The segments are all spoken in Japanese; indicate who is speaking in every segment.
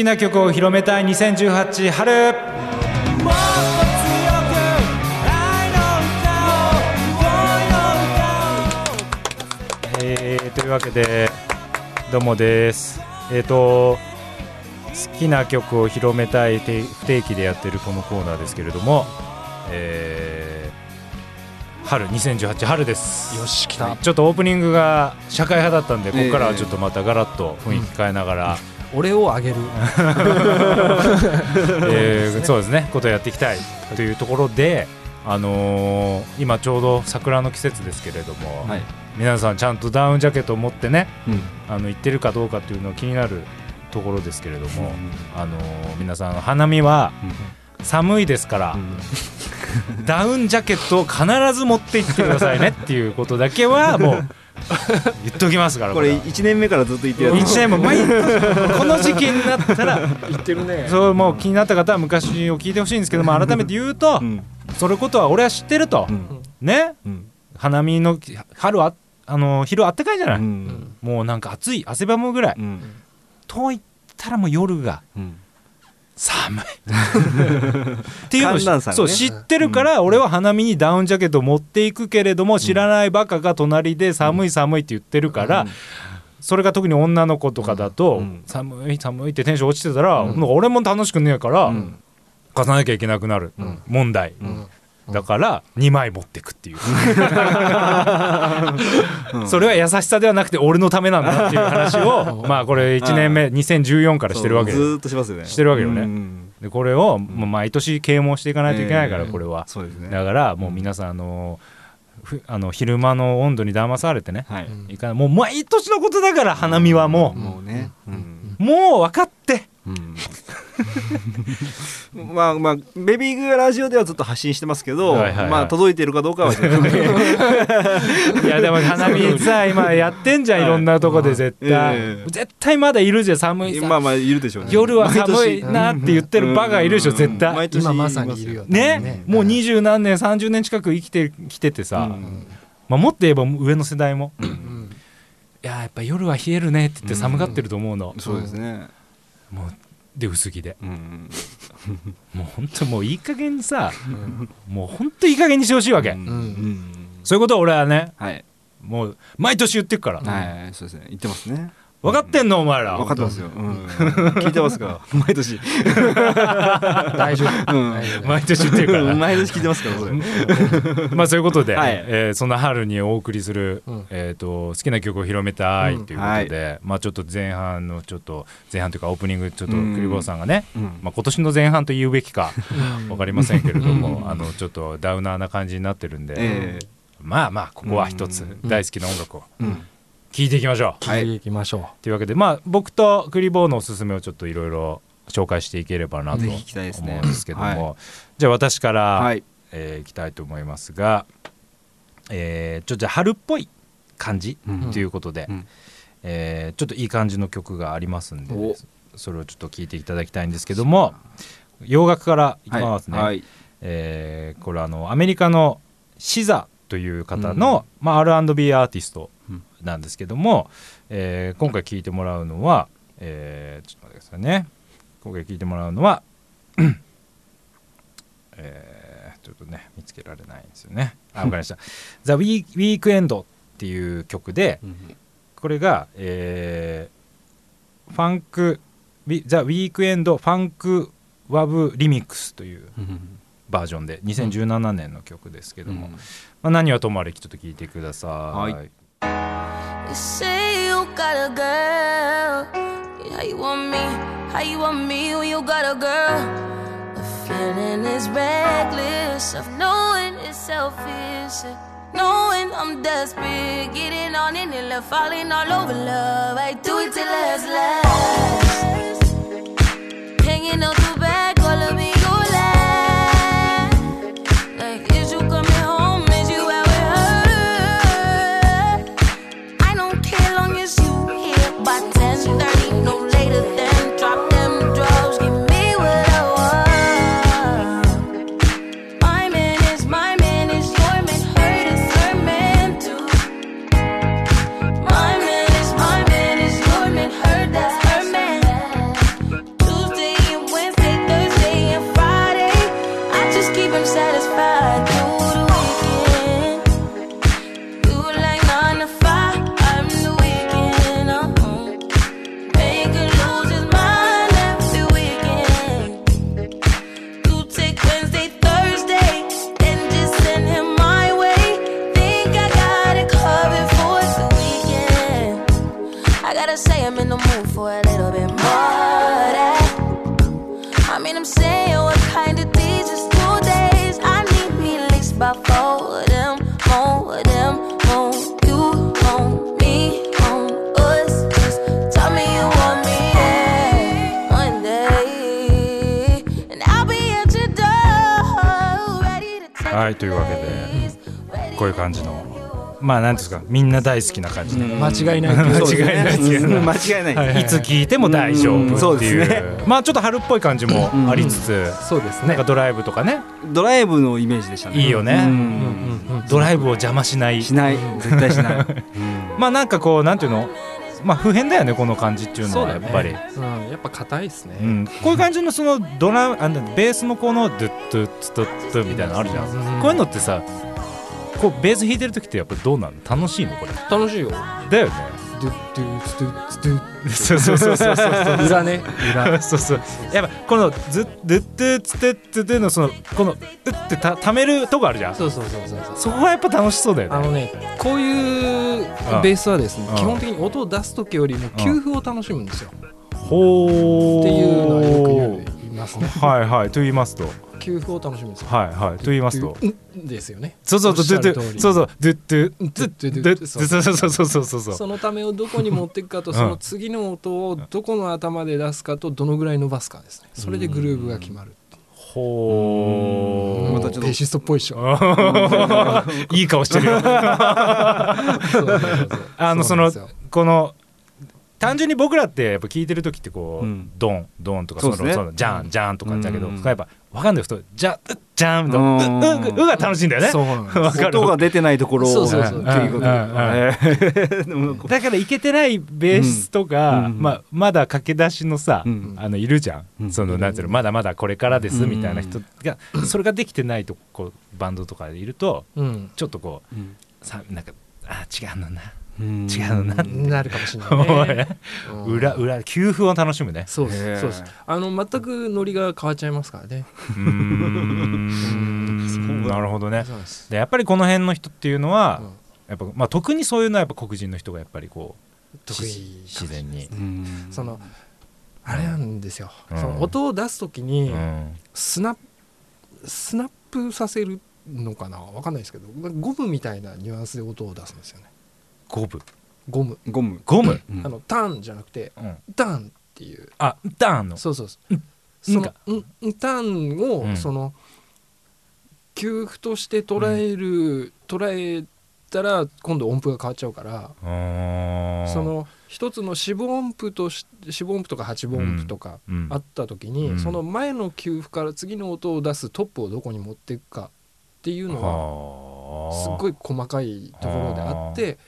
Speaker 1: きな曲を広めたい2018春。えー、というわけでどうもです。えっ、と好きな曲を広めたいて不定期でやってるこのコーナーですけれども、えー春2018春です。
Speaker 2: よし来た。
Speaker 1: ちょっとオープニングが社会派だったんでここからはちょっとまたガラッと雰囲気変えながら、
Speaker 2: 俺をあげる。
Speaker 1: えーそうですね。ことをやっていきたい。というところで、あのー今ちょうど桜の季節ですけれども、
Speaker 3: はい。
Speaker 1: 皆さんちゃんとダウンジャケットを持ってね
Speaker 3: うん。
Speaker 1: あの行ってるかどうかっていうのが気になるところですけれども、あのー皆さん花見は寒いですから、ダウンジャケットを必ず持って行ってくださいねっていうことだけはもう 言っておきますから
Speaker 3: これ
Speaker 1: は。
Speaker 3: 1年目からずっと言ってるやつ。
Speaker 1: 一年も毎年この時期になったら
Speaker 2: 言ってるね。
Speaker 1: そうもう気になった方は昔を聞いてほしいんですけども改めて言うと、
Speaker 3: うん。
Speaker 1: それことは俺は知ってると、
Speaker 3: うん。
Speaker 1: ね。
Speaker 3: うん。
Speaker 1: 花見の春はあの昼あったかいじゃない、
Speaker 3: うん。
Speaker 1: もうなんか暑い汗ばむぐらい、
Speaker 3: うん。
Speaker 1: と言ったらもう夜が
Speaker 3: うん
Speaker 1: 寒い。っていうのを
Speaker 3: ね。
Speaker 1: そう知ってるから俺は花見にダウンジャケットを持っていくけれども知らないバカが隣で寒い寒いって言ってるから、それが特に女の子とかだと、
Speaker 3: うん。
Speaker 1: 寒い寒いってテンション落ちてたら、
Speaker 3: うん。
Speaker 1: なんか俺も楽しくねえから、
Speaker 3: うん。
Speaker 1: 貸さなきゃいけなくなる。
Speaker 3: うん。
Speaker 1: 問題、
Speaker 3: うん
Speaker 1: だから2枚持ってくっていう、それは優しさではなくて俺のためなんだっていう話をまあこれ1年目2014からしてるわけ
Speaker 3: ずーっとしますよね。
Speaker 1: してるわけよね。
Speaker 3: うん。
Speaker 1: でこれをもう毎年啓蒙していかないといけないから
Speaker 3: ええ。
Speaker 1: これは、
Speaker 3: そうですね。
Speaker 1: だからもう皆さんあのふあの昼間の温度に騙されてね。
Speaker 3: はい。
Speaker 1: いかない。もう毎年のことだから花見はも
Speaker 3: もうね。うん。
Speaker 1: うもう分かって
Speaker 3: うん。まあまあベビーグーラジオではずっと発信してますけど、
Speaker 1: はいはいはい。
Speaker 3: まあ届いてるかどうかはちょっとね。
Speaker 1: いやでも花見さ今やってんじゃん い。ろんなとこで絶対、
Speaker 3: ええ
Speaker 1: 絶対まだいるじゃん寒いさ、
Speaker 3: まあまあいるでしょうね。
Speaker 1: 夜は寒いなって言ってるバカがいるでしょ絶対、
Speaker 3: 毎年
Speaker 2: 今まさにいるよ
Speaker 1: ね。もう二十何年30年近く生きてきててさ、
Speaker 3: うん。
Speaker 1: まあ、もっと言えば上の世代も、い
Speaker 2: うん。
Speaker 1: ややっぱ夜は冷えるねって言って寒がってると思うの、
Speaker 3: そうですね。
Speaker 1: もうで薄着で。
Speaker 3: うん
Speaker 1: もう本当もういい加減にさ
Speaker 2: うん。
Speaker 1: もう本当いい加減にしてほしいわけ、
Speaker 3: うん。うん。
Speaker 1: そういうことは俺はね
Speaker 3: はい。
Speaker 1: もう毎年言ってくから、
Speaker 3: はいそうですね。言ってますね
Speaker 1: 分かってんのお前ら。
Speaker 3: 分かってますよ、うん、聞いてますか？毎年、
Speaker 2: 大丈夫。
Speaker 3: う
Speaker 1: 毎年言ってるから
Speaker 3: 毎年聞いてますからそれ。
Speaker 1: まあそういうことで、
Speaker 3: はい。
Speaker 1: えーそんな春にお送りする、
Speaker 2: うん。
Speaker 1: えー、と好きな曲を広めたい
Speaker 2: うん
Speaker 1: ということで、まあちょっと前半のちょっと前半というかオープニングちょっとク
Speaker 3: うん。
Speaker 1: リボーさんがね、
Speaker 3: うん。
Speaker 1: まあ、今年の前半と言うべきか分かりませんけれども、
Speaker 3: うん。
Speaker 1: あのちょっとダウナーな感じになってるんで、
Speaker 3: え
Speaker 1: まあまあここは一つ
Speaker 3: うん。
Speaker 1: 大好きな音楽を
Speaker 3: えうん
Speaker 1: 聴いていきましょう。
Speaker 2: 聞いていきましょ
Speaker 1: というわけでまあ僕とクリボーのおすすめをちょっといろいろ紹介していければなと思うんですけども、
Speaker 3: は
Speaker 1: じゃあ私から、
Speaker 3: はい。
Speaker 1: えーいきたいと思いますが、えーちょっとじゃあ春っぽい感じ
Speaker 3: うん。
Speaker 1: ということで、
Speaker 3: うん。
Speaker 1: えーちょっといい感じの曲がありますんで
Speaker 3: お。
Speaker 1: それをちょっと聴いていただきたいんですけども洋楽からいきますね、
Speaker 3: はい。はい
Speaker 1: えーこれあのアメリカのシザという方の、まあ、R&B アーティスト
Speaker 3: うん
Speaker 1: なんですけども、えー今回聴いてもらうのは、えーちょっと待ってくださいね。今回聴いてもらうのは えーちょっとね見つけられないんですよね。あ分かりました「The Weekend っていう曲でこれが、えー Funk The Weekend Funk Wav Remix というバージョンで2017年の曲ですけども、まあ、何はともあれちょっと聞いてください、
Speaker 3: はい
Speaker 4: You say you got a girl. How you want me? How you want me when you got a girl? The feeling is reckless of knowing it's selfish. Knowing I'm desperate, getting on in it, left falling all over love. I do it till last last. for a little bit more. of That. I mean, I'm saying what kind of these is two days. I need me at least about four of them, more of them, more you, more me, more us. Just tell me you want me yeah, one day, and I'll be at your door, ready to take
Speaker 1: はいというわけでこういう感じの まあなんですかみんな大好きな感じで、
Speaker 2: 間違いない
Speaker 1: 間違いないですけど
Speaker 3: うん。間違いな い。
Speaker 1: いつ聞いても大丈夫
Speaker 3: そう
Speaker 1: っていう,、
Speaker 3: ですね。
Speaker 1: まあちょっと春っぽい感じもありつつ、
Speaker 2: そうですね。
Speaker 1: なんかドライブとかね。
Speaker 3: ドライブのイメージでしたね。
Speaker 1: いいよね、
Speaker 3: うん。
Speaker 2: うん。うん
Speaker 1: ドライブを邪魔しない。
Speaker 3: しない。絶対しない。
Speaker 1: まあなんかこうなんていうの？まあ普遍だよねこの感じっていうの
Speaker 2: そうだね。
Speaker 1: はやっぱり、
Speaker 2: うん。やっぱ硬いですね。
Speaker 1: うん、こういう感じのそのドラあのベースのこのドゥッドゥッツドゥッドゥみたいなのあるじゃん、
Speaker 2: うん。
Speaker 1: こういうのってさこうベース弾いてる時ってやっぱどうなの？楽しいの？これ。
Speaker 2: 楽しいよ。
Speaker 1: だよね。
Speaker 2: ドゥッドゥッドゥッドゥッ
Speaker 1: そうそうそうそうそう
Speaker 2: 裏ね裏
Speaker 1: そうそうやっぱこのズッドゥッドゥッツドゥッツドゥのそのこのうってたためるとこあるじゃん
Speaker 2: そうそうそうそうそう
Speaker 1: そこがやっぱ楽しそうだよね
Speaker 2: あのねこういうベースはですね
Speaker 1: うん
Speaker 2: 基本的に音を出す時よりも給付を楽しむんですよ
Speaker 1: ほー
Speaker 2: っていうのはよく言いますね。
Speaker 1: はいはいと言いますと。
Speaker 2: 給付を楽しむんですよ
Speaker 1: はいはいと言いますと。
Speaker 2: うんですよね。
Speaker 1: そうそうそうそうそうそうそうそうそうそうそうそ
Speaker 2: のためをどこに持っていくかと
Speaker 1: うん
Speaker 2: その次の音をどこの頭で出すかとどのぐらい伸ばすかですねそれでグルーブが決まる
Speaker 1: ほー
Speaker 3: またちょっと
Speaker 2: ベーシストっぽいっしょ
Speaker 1: いい顔してるよあのそのこの単純に僕らってやっぱ聞いてる時ってこう、
Speaker 3: うん。
Speaker 1: ドンドンとかその
Speaker 3: そね。
Speaker 1: そのジャンジャンとかだけど、
Speaker 3: うん。
Speaker 1: やっぱ分かんない人ジャンジャンと
Speaker 3: うん。
Speaker 1: うううが楽しいんだよね。
Speaker 2: そう
Speaker 3: 音 が出てないところを。
Speaker 2: そう
Speaker 1: だからいけてないベースとか、
Speaker 3: うん。
Speaker 1: まあ、まだ駆け出しのさ、
Speaker 3: うん。
Speaker 1: あのいるじゃん、
Speaker 3: うん。
Speaker 1: そのなん。ていうのまだまだこれからです
Speaker 3: うん。
Speaker 1: みたいな人が、それができてないとこバンドとかでいると
Speaker 2: うん。
Speaker 1: ちょっとこ
Speaker 3: う
Speaker 1: さなん。かあ違うのな
Speaker 3: うん
Speaker 1: 違うな
Speaker 2: なるかもしれないね。うん。
Speaker 1: 裏裏給付を楽しむね。
Speaker 2: そうですそうですあの全くノリが変わっちゃいますからね。
Speaker 1: なるほどね。
Speaker 2: で
Speaker 1: やっぱりこの辺の人っていうのは、
Speaker 2: うん。
Speaker 1: やっぱまあ、特にそういうのはやっぱ黒人の人がやっぱりこう
Speaker 2: 得意
Speaker 1: し自然に、
Speaker 3: うん。
Speaker 2: そのあれなんですよ、
Speaker 1: うん。
Speaker 2: その音を出す時
Speaker 1: う
Speaker 2: に
Speaker 1: ん、
Speaker 2: スナップスナップさせるのかな？わかんないですけどゴムみたいなニュアンスで音を出すんですよね
Speaker 1: ゴム。
Speaker 2: ゴム、
Speaker 3: ゴム。
Speaker 1: ゴム、
Speaker 3: うん。
Speaker 2: あのターンじゃなくて
Speaker 1: うん、
Speaker 2: ターンっていう。
Speaker 1: あダーンの。
Speaker 2: そうそうそう。
Speaker 1: うん。
Speaker 2: そのんうんターンを、
Speaker 1: うん。
Speaker 2: その給付として捉える、捉えたら今度音符が変わっちゃうから
Speaker 1: うー。ん
Speaker 2: その一つの四分音符とし四分音符とか八分音符とか
Speaker 1: うん。
Speaker 2: あった時に、
Speaker 1: うん。
Speaker 2: その前の給付から次の音を出すトップをどこに持っていくかっていうのはすっご
Speaker 1: い、
Speaker 2: い細かいところであって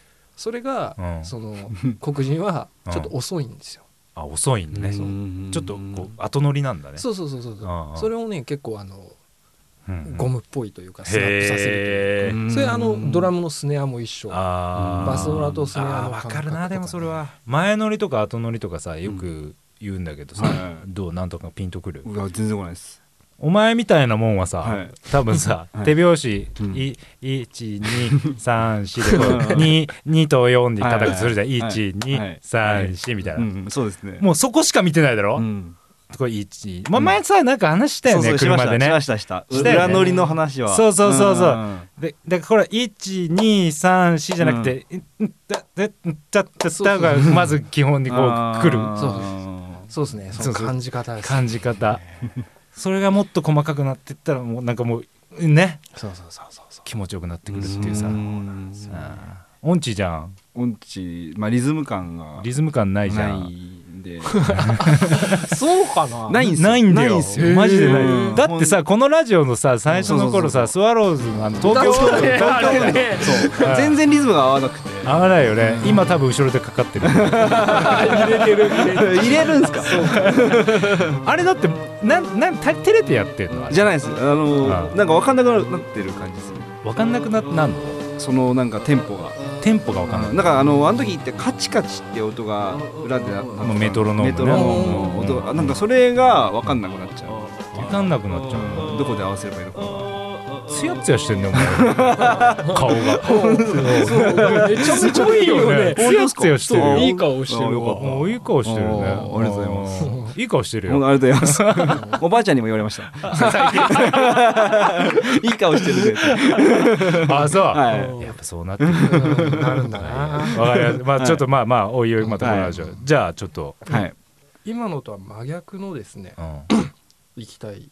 Speaker 2: それが、
Speaker 1: うん。
Speaker 2: その黒人は ちょっと遅いんですよ。
Speaker 1: あ遅いんだね、
Speaker 3: うん。
Speaker 1: ちょっとこう後乗りなんだね。
Speaker 2: そうそうそうそうそれをね結構あの
Speaker 1: うん
Speaker 2: ゴムっぽいというかスナップさせる
Speaker 1: へー
Speaker 3: うん
Speaker 2: それあのドラムのスネアも一緒。バスドラとスネアの
Speaker 1: あー
Speaker 2: 感覚
Speaker 1: わかるな。でもそれは前乗りとか後乗りとかさよく言うんだけどさ、
Speaker 3: はい。
Speaker 1: どう？なんとかピンとくる？
Speaker 3: うわ全然来ないです
Speaker 1: お前みたいなもんはさ、
Speaker 3: はい。
Speaker 1: 多分さ、
Speaker 3: はい。
Speaker 1: 手拍子、
Speaker 3: うん。
Speaker 1: い1234 でこう 2, 2と4で叩くとするじゃん、
Speaker 3: はい。はい。はい
Speaker 1: 1234みたいな、
Speaker 3: うんそうですね。
Speaker 1: もうそこしか見てないだろ、
Speaker 3: うん。
Speaker 1: これ1まあ前さなんか話したよね、
Speaker 3: そうそう
Speaker 1: 車でね。
Speaker 3: しましたしました裏乗りの話は。
Speaker 1: そうそうそうそう。ん
Speaker 3: ん
Speaker 1: でだからこれ1234じゃなくて「ん。だだだだだ」がまず基本にこう来る。
Speaker 2: そうそうですね。その
Speaker 1: そうそう。
Speaker 2: 感じ方です
Speaker 1: 感じ方それがもっと細かくなってったらもうなんかもうね。
Speaker 2: そうそうそうそうそう。
Speaker 1: 気持ちよくなってくるっていうさ。
Speaker 3: ん。
Speaker 1: あー音痴じゃん。
Speaker 3: 音痴まあリズム感が。
Speaker 1: リズム感ないじゃ
Speaker 3: なんいんで。
Speaker 2: そうかな？
Speaker 3: ないんすよ。
Speaker 1: ないんだよ。
Speaker 3: ないんすよ。
Speaker 1: マジでない。
Speaker 3: うん。
Speaker 1: だってさこのラジオのさ最初の頃さスワローズのあの東京東京
Speaker 2: ね。
Speaker 1: う。ん
Speaker 3: 全然リズムが合わなくて。
Speaker 1: 合わないよね。今多分後ろでかかってる。
Speaker 2: 入れてる入れてる
Speaker 3: んすか？
Speaker 1: あれだってなんなんた照れてやってんの？
Speaker 3: じゃないです。あの
Speaker 1: あ
Speaker 3: なんか分かんなくなってる感じですね。
Speaker 1: 分かんなくななんの？
Speaker 3: そのなんかテンポが
Speaker 1: テンポが分かんない。
Speaker 3: なんかあのあの時ってカチカチって音が裏でな
Speaker 1: もうメトロノームね。
Speaker 3: メトロノームの音がなんかそれが分かんなくなっちゃう。
Speaker 1: 分かんなくなっちゃう。
Speaker 3: どこで合わせればいいのか
Speaker 1: ツヤツヤしてんねお前。顔が。
Speaker 2: めちゃめちゃいいよね。
Speaker 1: ツヤツヤしてるよ。
Speaker 2: そういい顔してる
Speaker 1: もういい顔してるね。
Speaker 3: ありがとうございます。
Speaker 1: うんいい顔してるよ。
Speaker 3: ありがとうございます。おばあちゃんにも言われました。いい顔してるね
Speaker 1: あそう、
Speaker 3: はい。
Speaker 1: やっぱそうなって
Speaker 2: なるんだな
Speaker 1: わかりまあちょっとまあまあおいおいまたこのラジオ、
Speaker 3: はい。
Speaker 1: じゃあちょっと、
Speaker 3: はい。
Speaker 2: 今のとは真逆のですね
Speaker 1: うん。
Speaker 2: 行きたい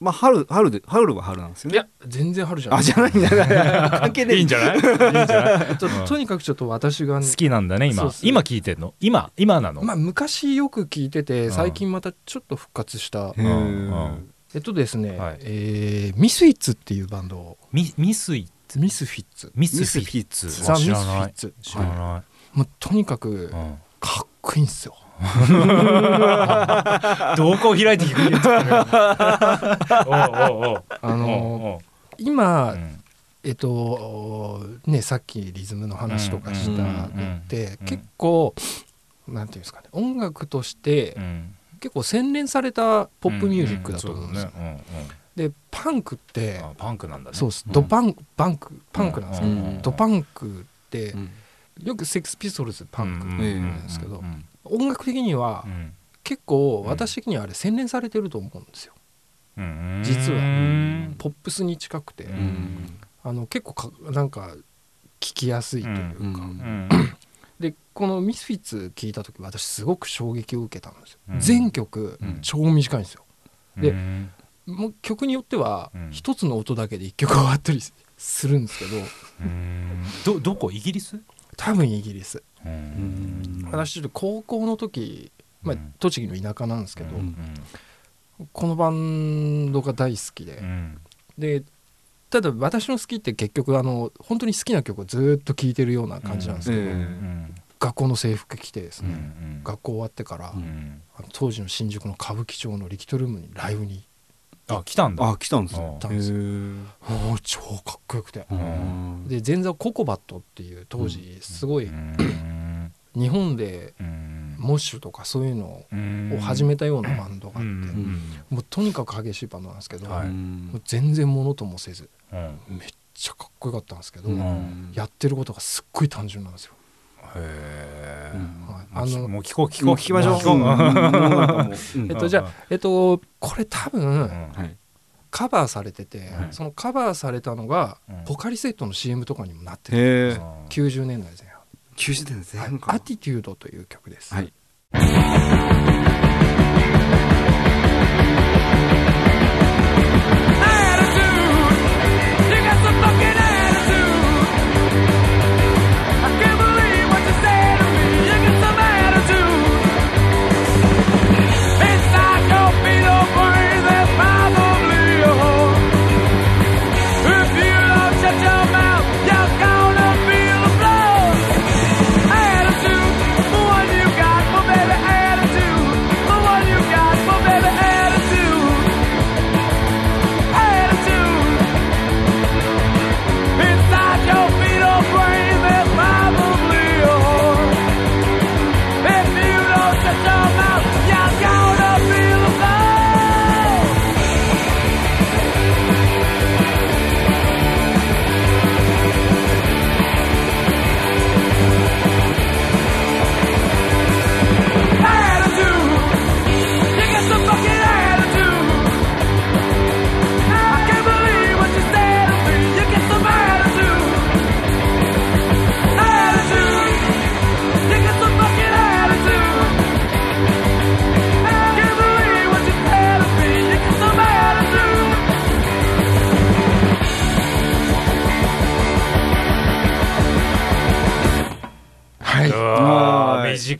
Speaker 3: まあ春春で春は春なんですよね。
Speaker 2: いや全然春じゃない。
Speaker 3: あじゃないんだ関係ねえ
Speaker 1: いいんじゃない？いいんじゃない？
Speaker 2: ちょっととにかくちょっと私がね
Speaker 1: 好きなんだね今。今聞いてんの？今今なの、
Speaker 2: まあ昔よく聞いてて
Speaker 1: うん。
Speaker 2: 最近またちょっと復活した。
Speaker 3: へー
Speaker 2: えっとですね、
Speaker 1: はい。
Speaker 2: えーミスフィッツっていうバンド。を
Speaker 1: ミミスイ
Speaker 2: ミスフィッツ。
Speaker 1: ミスフィッツ。
Speaker 2: ザ・ミスフ
Speaker 1: 知らない
Speaker 2: ィッツ。
Speaker 1: 知らな
Speaker 2: もうとにかく
Speaker 1: い、うん。
Speaker 2: かっこいいんですよ
Speaker 1: どこを開いて聞くんですかね。おうおうおう。
Speaker 2: あの今、えっとねさっきリズムの話とかしたのって、
Speaker 1: うん。
Speaker 2: 結構なんていうんですかね音楽として
Speaker 1: うん。
Speaker 2: 結構洗練されたポップミュージックだと思うんですよ。でパンクって
Speaker 1: パンクなんだね。
Speaker 2: そうです、
Speaker 1: ん。
Speaker 2: ドパンパンクパンクなんですよ、
Speaker 3: うん。うん。
Speaker 2: ドパンクって
Speaker 3: うん。
Speaker 2: よくセックスピストルズパンクって言うんですけど、
Speaker 1: うん
Speaker 2: 音楽的には
Speaker 1: うん。
Speaker 2: 結構私的にはあれ洗練されてると思うんですよ。
Speaker 1: うん。
Speaker 2: 実は。
Speaker 1: うん。
Speaker 2: ポップスに近くて、
Speaker 1: うん。
Speaker 2: あの結構かなんか聞きやすいというか、でこのミスフィッツ聞いた時私すごく衝撃を受けたんですよ、
Speaker 1: うん。
Speaker 2: 全曲
Speaker 1: うん。
Speaker 2: 超短いんですよ。で
Speaker 1: うん。
Speaker 2: もう曲によっては
Speaker 1: うん。
Speaker 2: 一つの音だけで一曲終わったりするんですけど。
Speaker 1: うん。どどこ？イギリス？
Speaker 2: 多分イギリス。
Speaker 1: うん
Speaker 2: 私ちょっと高校の時、まあ
Speaker 1: うん、
Speaker 2: 栃木の田舎なんですけど、
Speaker 1: うん。
Speaker 2: このバンドが大好きで、
Speaker 1: うん。
Speaker 2: でただ私の好きって結局あの本当に好きな曲をずっと聴いてるような感じなんですけど、学校の制服着てです
Speaker 1: うん。
Speaker 2: ね、学校終わってから、当時の新宿の歌舞伎町のリキッドルームにライブに
Speaker 1: あ来たんだ。
Speaker 3: あ来たんです
Speaker 1: あ
Speaker 3: ね
Speaker 2: もう超かっこよくて、
Speaker 3: ー
Speaker 2: で前座ココバットっていう当時すごい
Speaker 1: うん。
Speaker 2: 日本で
Speaker 1: うん。
Speaker 2: モッシュとかそういうの
Speaker 1: うん。
Speaker 2: を始めたようなバンドがあって、
Speaker 1: うん。
Speaker 2: もうとにかく激しいバンドなんですけど、もう全然ものともせず
Speaker 1: うん。
Speaker 2: めっちゃかっこよかったんですけど、
Speaker 3: うん。
Speaker 2: やってることがすっごい単純なんですよ。
Speaker 1: へ
Speaker 3: うん。
Speaker 2: はい。
Speaker 1: あ
Speaker 2: あの
Speaker 1: もう聞こう聞こう
Speaker 3: 聞きましょう。
Speaker 2: えっとじゃあえっとこれ多分、カバーされてて、
Speaker 1: はい。
Speaker 2: そのカバーされたのが、
Speaker 1: うん。
Speaker 2: ポカリセットの CM とかにもなってて、
Speaker 3: へえ
Speaker 1: うん
Speaker 2: 90年代前半
Speaker 3: 90点前半か
Speaker 2: アティテュードという曲です。
Speaker 3: はい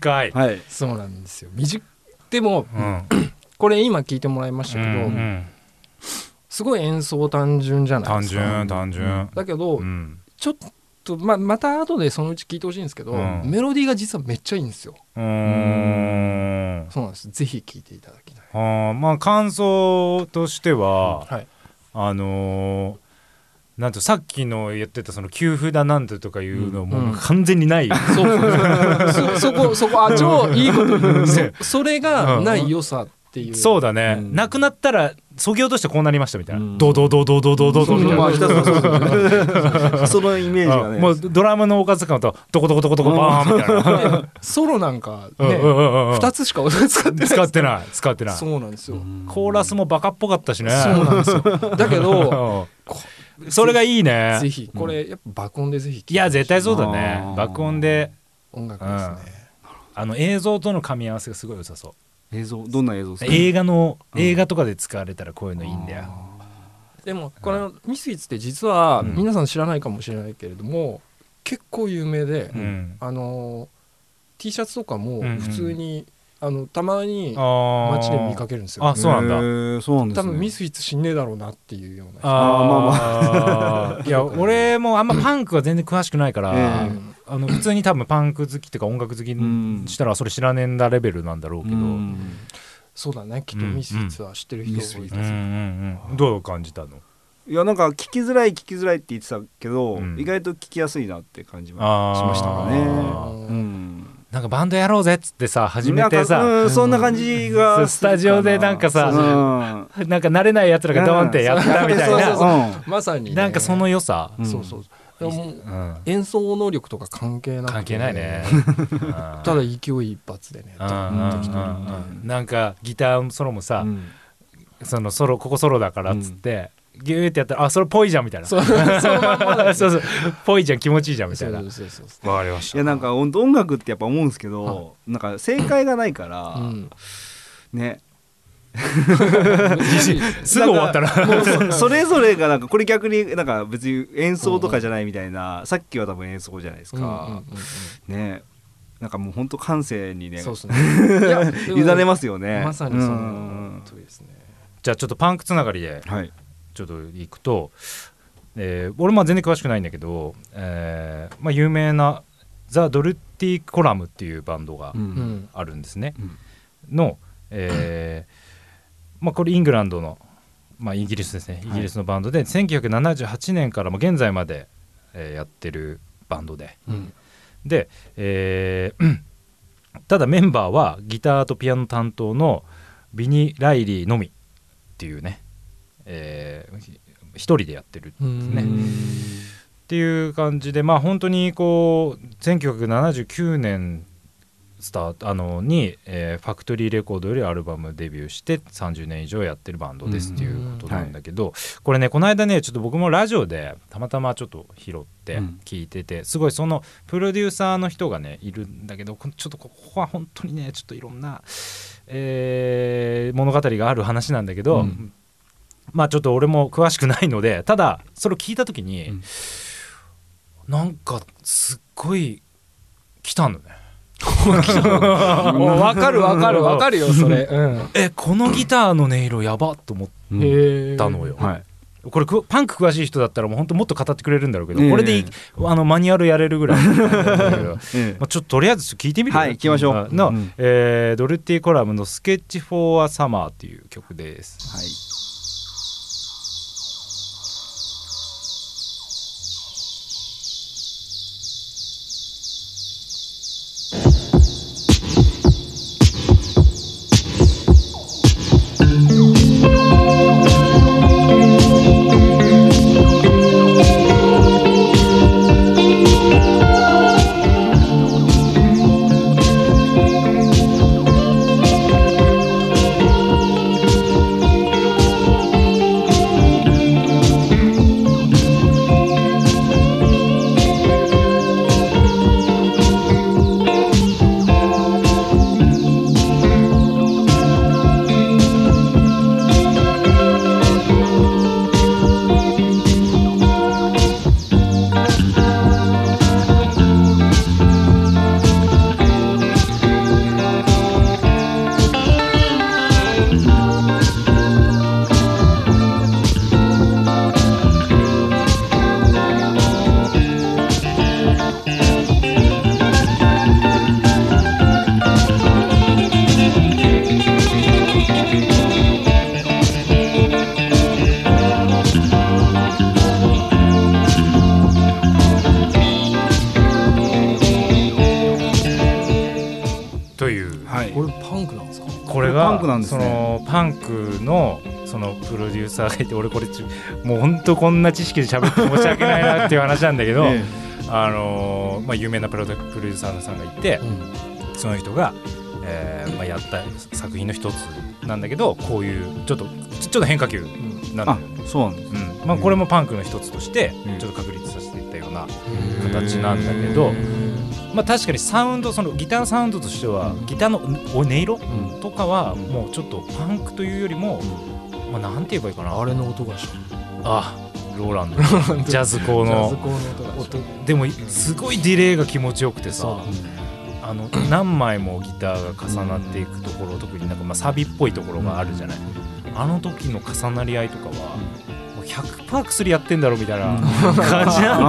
Speaker 1: 短い。
Speaker 3: はい。
Speaker 2: そうなんですよ。短でも
Speaker 1: うん。
Speaker 2: これ今聞いてもらいましたけど、
Speaker 1: うん。
Speaker 2: すごい演奏単純じゃない
Speaker 1: 単
Speaker 2: ですか。
Speaker 1: 純単純。
Speaker 2: だけど、
Speaker 1: うん。
Speaker 2: ちょっとままた後でそのうち聞いてほしいんですけど、
Speaker 1: うん。
Speaker 2: メロディーが実はめっちゃいいんですよ。
Speaker 1: うーん。
Speaker 2: そうなんです。ぜひ聞いていただきたい、
Speaker 1: あーまあ感想としては、
Speaker 2: はい、
Speaker 1: あのーなんとさっきの言ってたその給付だなんてとかいうのも
Speaker 2: うん。
Speaker 1: 完全にない、
Speaker 2: そうそ そこそこあ超いいこと言う。
Speaker 1: ね
Speaker 2: そそれがない良さっていう、
Speaker 1: そうだね、
Speaker 3: うん。
Speaker 1: なくなったらそぎ落としてこうなりましたみたいな、
Speaker 3: うん。
Speaker 1: ドドドドドドドドみたいな、
Speaker 3: そのイメージがね。
Speaker 1: あもうドラムのおかず感とドコドコドコドコバーンみたいな、
Speaker 2: でソロなんか
Speaker 1: うん
Speaker 2: ね、
Speaker 1: うんうんうん。
Speaker 2: 2つしか 使ってない。
Speaker 1: 使ってない使ってない。
Speaker 2: そうなんですよ、
Speaker 1: コーラスもバカっぽかったしね。
Speaker 2: そうなんですよ。だけど
Speaker 1: うん それがいいね。
Speaker 2: ぜひこれやっぱ爆音でぜひ
Speaker 1: いや絶対そうだね。爆音で。
Speaker 2: 音楽ですね、
Speaker 1: あの映像との噛み合わせがすごい良さそう。
Speaker 3: 映像どんな映像ですか？
Speaker 1: 映画の
Speaker 3: うん。
Speaker 1: 映画とかで使われたらこういうのいいんだよ。
Speaker 2: でもこのミスフィッツって実は
Speaker 1: うん。
Speaker 2: 皆さん知らないかもしれないけれども結構有名で、
Speaker 1: うん。
Speaker 2: あの T シャツとかも
Speaker 1: うんうん。
Speaker 2: 普通に、あのたまに街で見かけるんですよ。
Speaker 1: あそうなんだ。
Speaker 3: そうなんですね。
Speaker 2: 多分ミスフィッツ死んねえだろうなっていうような。
Speaker 1: あ
Speaker 3: あー。まあ
Speaker 1: まあいや俺もあんまパンクは全然詳しくないから、
Speaker 3: え
Speaker 2: うん。
Speaker 1: あの普通に多分パンク好きっていうか音楽好き
Speaker 3: ん
Speaker 1: したらそれ知らねえんだレベルなんだろうけど、
Speaker 3: う
Speaker 1: うん。
Speaker 3: ん
Speaker 2: そうだねきっと
Speaker 1: うん。
Speaker 2: ミスフィッツは知ってる人多い。です
Speaker 1: うん。うんうんどう感じたの？
Speaker 3: いやなんか聞きづらい聞きづらいって言ってたけど、
Speaker 1: うん。
Speaker 3: 意外と聞きやすいなって感じしましたかね。
Speaker 1: なんかバンドやろうぜっつってさ始めてさ。
Speaker 3: かうんそんな感じが
Speaker 1: そうスタジオでなんかさ
Speaker 3: そうそう
Speaker 1: なんか慣れないやつらがドーンってやったみたい
Speaker 3: そう
Speaker 1: な
Speaker 3: そうそう。
Speaker 2: まさにね、
Speaker 1: なんかその良さ、
Speaker 3: うん。
Speaker 2: そうそう。でももう
Speaker 1: うん。
Speaker 2: 演奏能力とか関係なくて
Speaker 1: 関係ないね。
Speaker 2: ただ勢い一発でね
Speaker 1: なんかギターソロもさ、
Speaker 3: うん。
Speaker 1: そのソロここソロだからっつって、ギューってやったらあそれっぽいじゃんみたいな。
Speaker 2: そうそのまんまだよ
Speaker 1: そうそう。ぽいじゃん気持ちいいじゃんみた
Speaker 2: そ
Speaker 1: いうな。
Speaker 2: そうそうそう
Speaker 1: わかりまし
Speaker 3: いやなんか音音楽ってやっぱ思うんですけど、
Speaker 2: は
Speaker 3: なんか正解がないから、
Speaker 2: うん。
Speaker 3: ね。
Speaker 1: すぐ終わったら
Speaker 3: そ それぞれがなんかこれ逆になんか別に演奏とかじゃないみたいな、さっきは多分演奏じゃないです
Speaker 2: うんうん
Speaker 3: か、ね。なんかもう本当感性にね
Speaker 2: ね。
Speaker 3: 委ねますよね。
Speaker 2: まさにそ
Speaker 3: うん
Speaker 2: の通りですね。
Speaker 1: じゃあちょっとパンクつながりで。
Speaker 3: はい
Speaker 1: ちょっと行くと、えー俺も全然詳しくないんだけど、えーまあ、有名なザ・ドルティ・コラムっていうバンドが
Speaker 3: うん。
Speaker 2: うん。
Speaker 1: あるんですね、
Speaker 3: うん。
Speaker 1: の、えーまあ、これイングランドの、まあ、イギリスですね。イギリスのバンドで、1978年からも現在まで、えーやってるバンドで。
Speaker 2: うん。
Speaker 1: で、えーただメンバーはギターとピアノ担当のビニ・ライリーのみっていうね、えーひ一人でやってる
Speaker 2: うん。
Speaker 1: ねっていう感じでまあ本当にこう1979年スタートあのに、えーファクトリーレコードよりアルバムデビューして30年以上やってるバンドですっていうことなんだけど、これねこの間ねちょっと僕もラジオでたまたまちょっと拾って
Speaker 3: うん。
Speaker 1: 聞いてて、すごいそのプロデューサーの人がねいるんだけどこちょっとここは本当にねちょっといろんな、えー物語がある話なんだけど、
Speaker 3: うん
Speaker 1: まあちょっと俺も詳しくないのでただそれを聞いた時に、
Speaker 3: うん。
Speaker 1: なんかすっごい来たのね。わ
Speaker 2: わかるわかるわかるよそれ。うん。
Speaker 1: えこのギターの音色やばっと思ったのよ。
Speaker 3: はい。
Speaker 1: これくパンク詳しい人だったらもう本当もっと語ってくれるんだろうけど、
Speaker 3: ええ
Speaker 1: これでいあのマニュアルやれるぐらい。まあ、ちょっととりあえず聞いてみる
Speaker 3: はい行きましょう。
Speaker 1: あの、
Speaker 3: うん。
Speaker 1: えードルティコラムの「スケッチ・フォー・ア・サマー」っていう曲です。
Speaker 3: はい「
Speaker 1: サーがいて俺これちもう本当こんな知識で喋って申し訳ないなっていう話なんだけど、
Speaker 3: え
Speaker 1: あのーまあ、有名なプロデプロデューサーさんがいて
Speaker 2: うん。
Speaker 1: その人が、えーまあ、やった作品の一つなんだけどこういうちょっとちょっと変化球なんだ
Speaker 3: あ
Speaker 1: よね、
Speaker 3: そうなんです。
Speaker 1: うん。まあ、これもパンクの一つとして
Speaker 3: うん
Speaker 1: ちょっと確立させていったような形なんだけど、まあ、確かにサウンドそのギターのサウンドとしてはギターのお音色
Speaker 2: うん。
Speaker 1: とかはもうちょっとパンクというよりも、まあ、なんて言えばいいかな。
Speaker 2: あれの音がした
Speaker 1: あローランド。ジャズコ
Speaker 2: ジャズ
Speaker 1: の
Speaker 2: 音
Speaker 1: でもすごいディレイが気持ちよくてさ
Speaker 2: そう。なんだ
Speaker 1: あの何枚もギターが重なっていくところ特になんかまあサビっぽいところがあるじゃない。あの時の重なり合いとかはもう100%薬やってんだろみたいな感じなん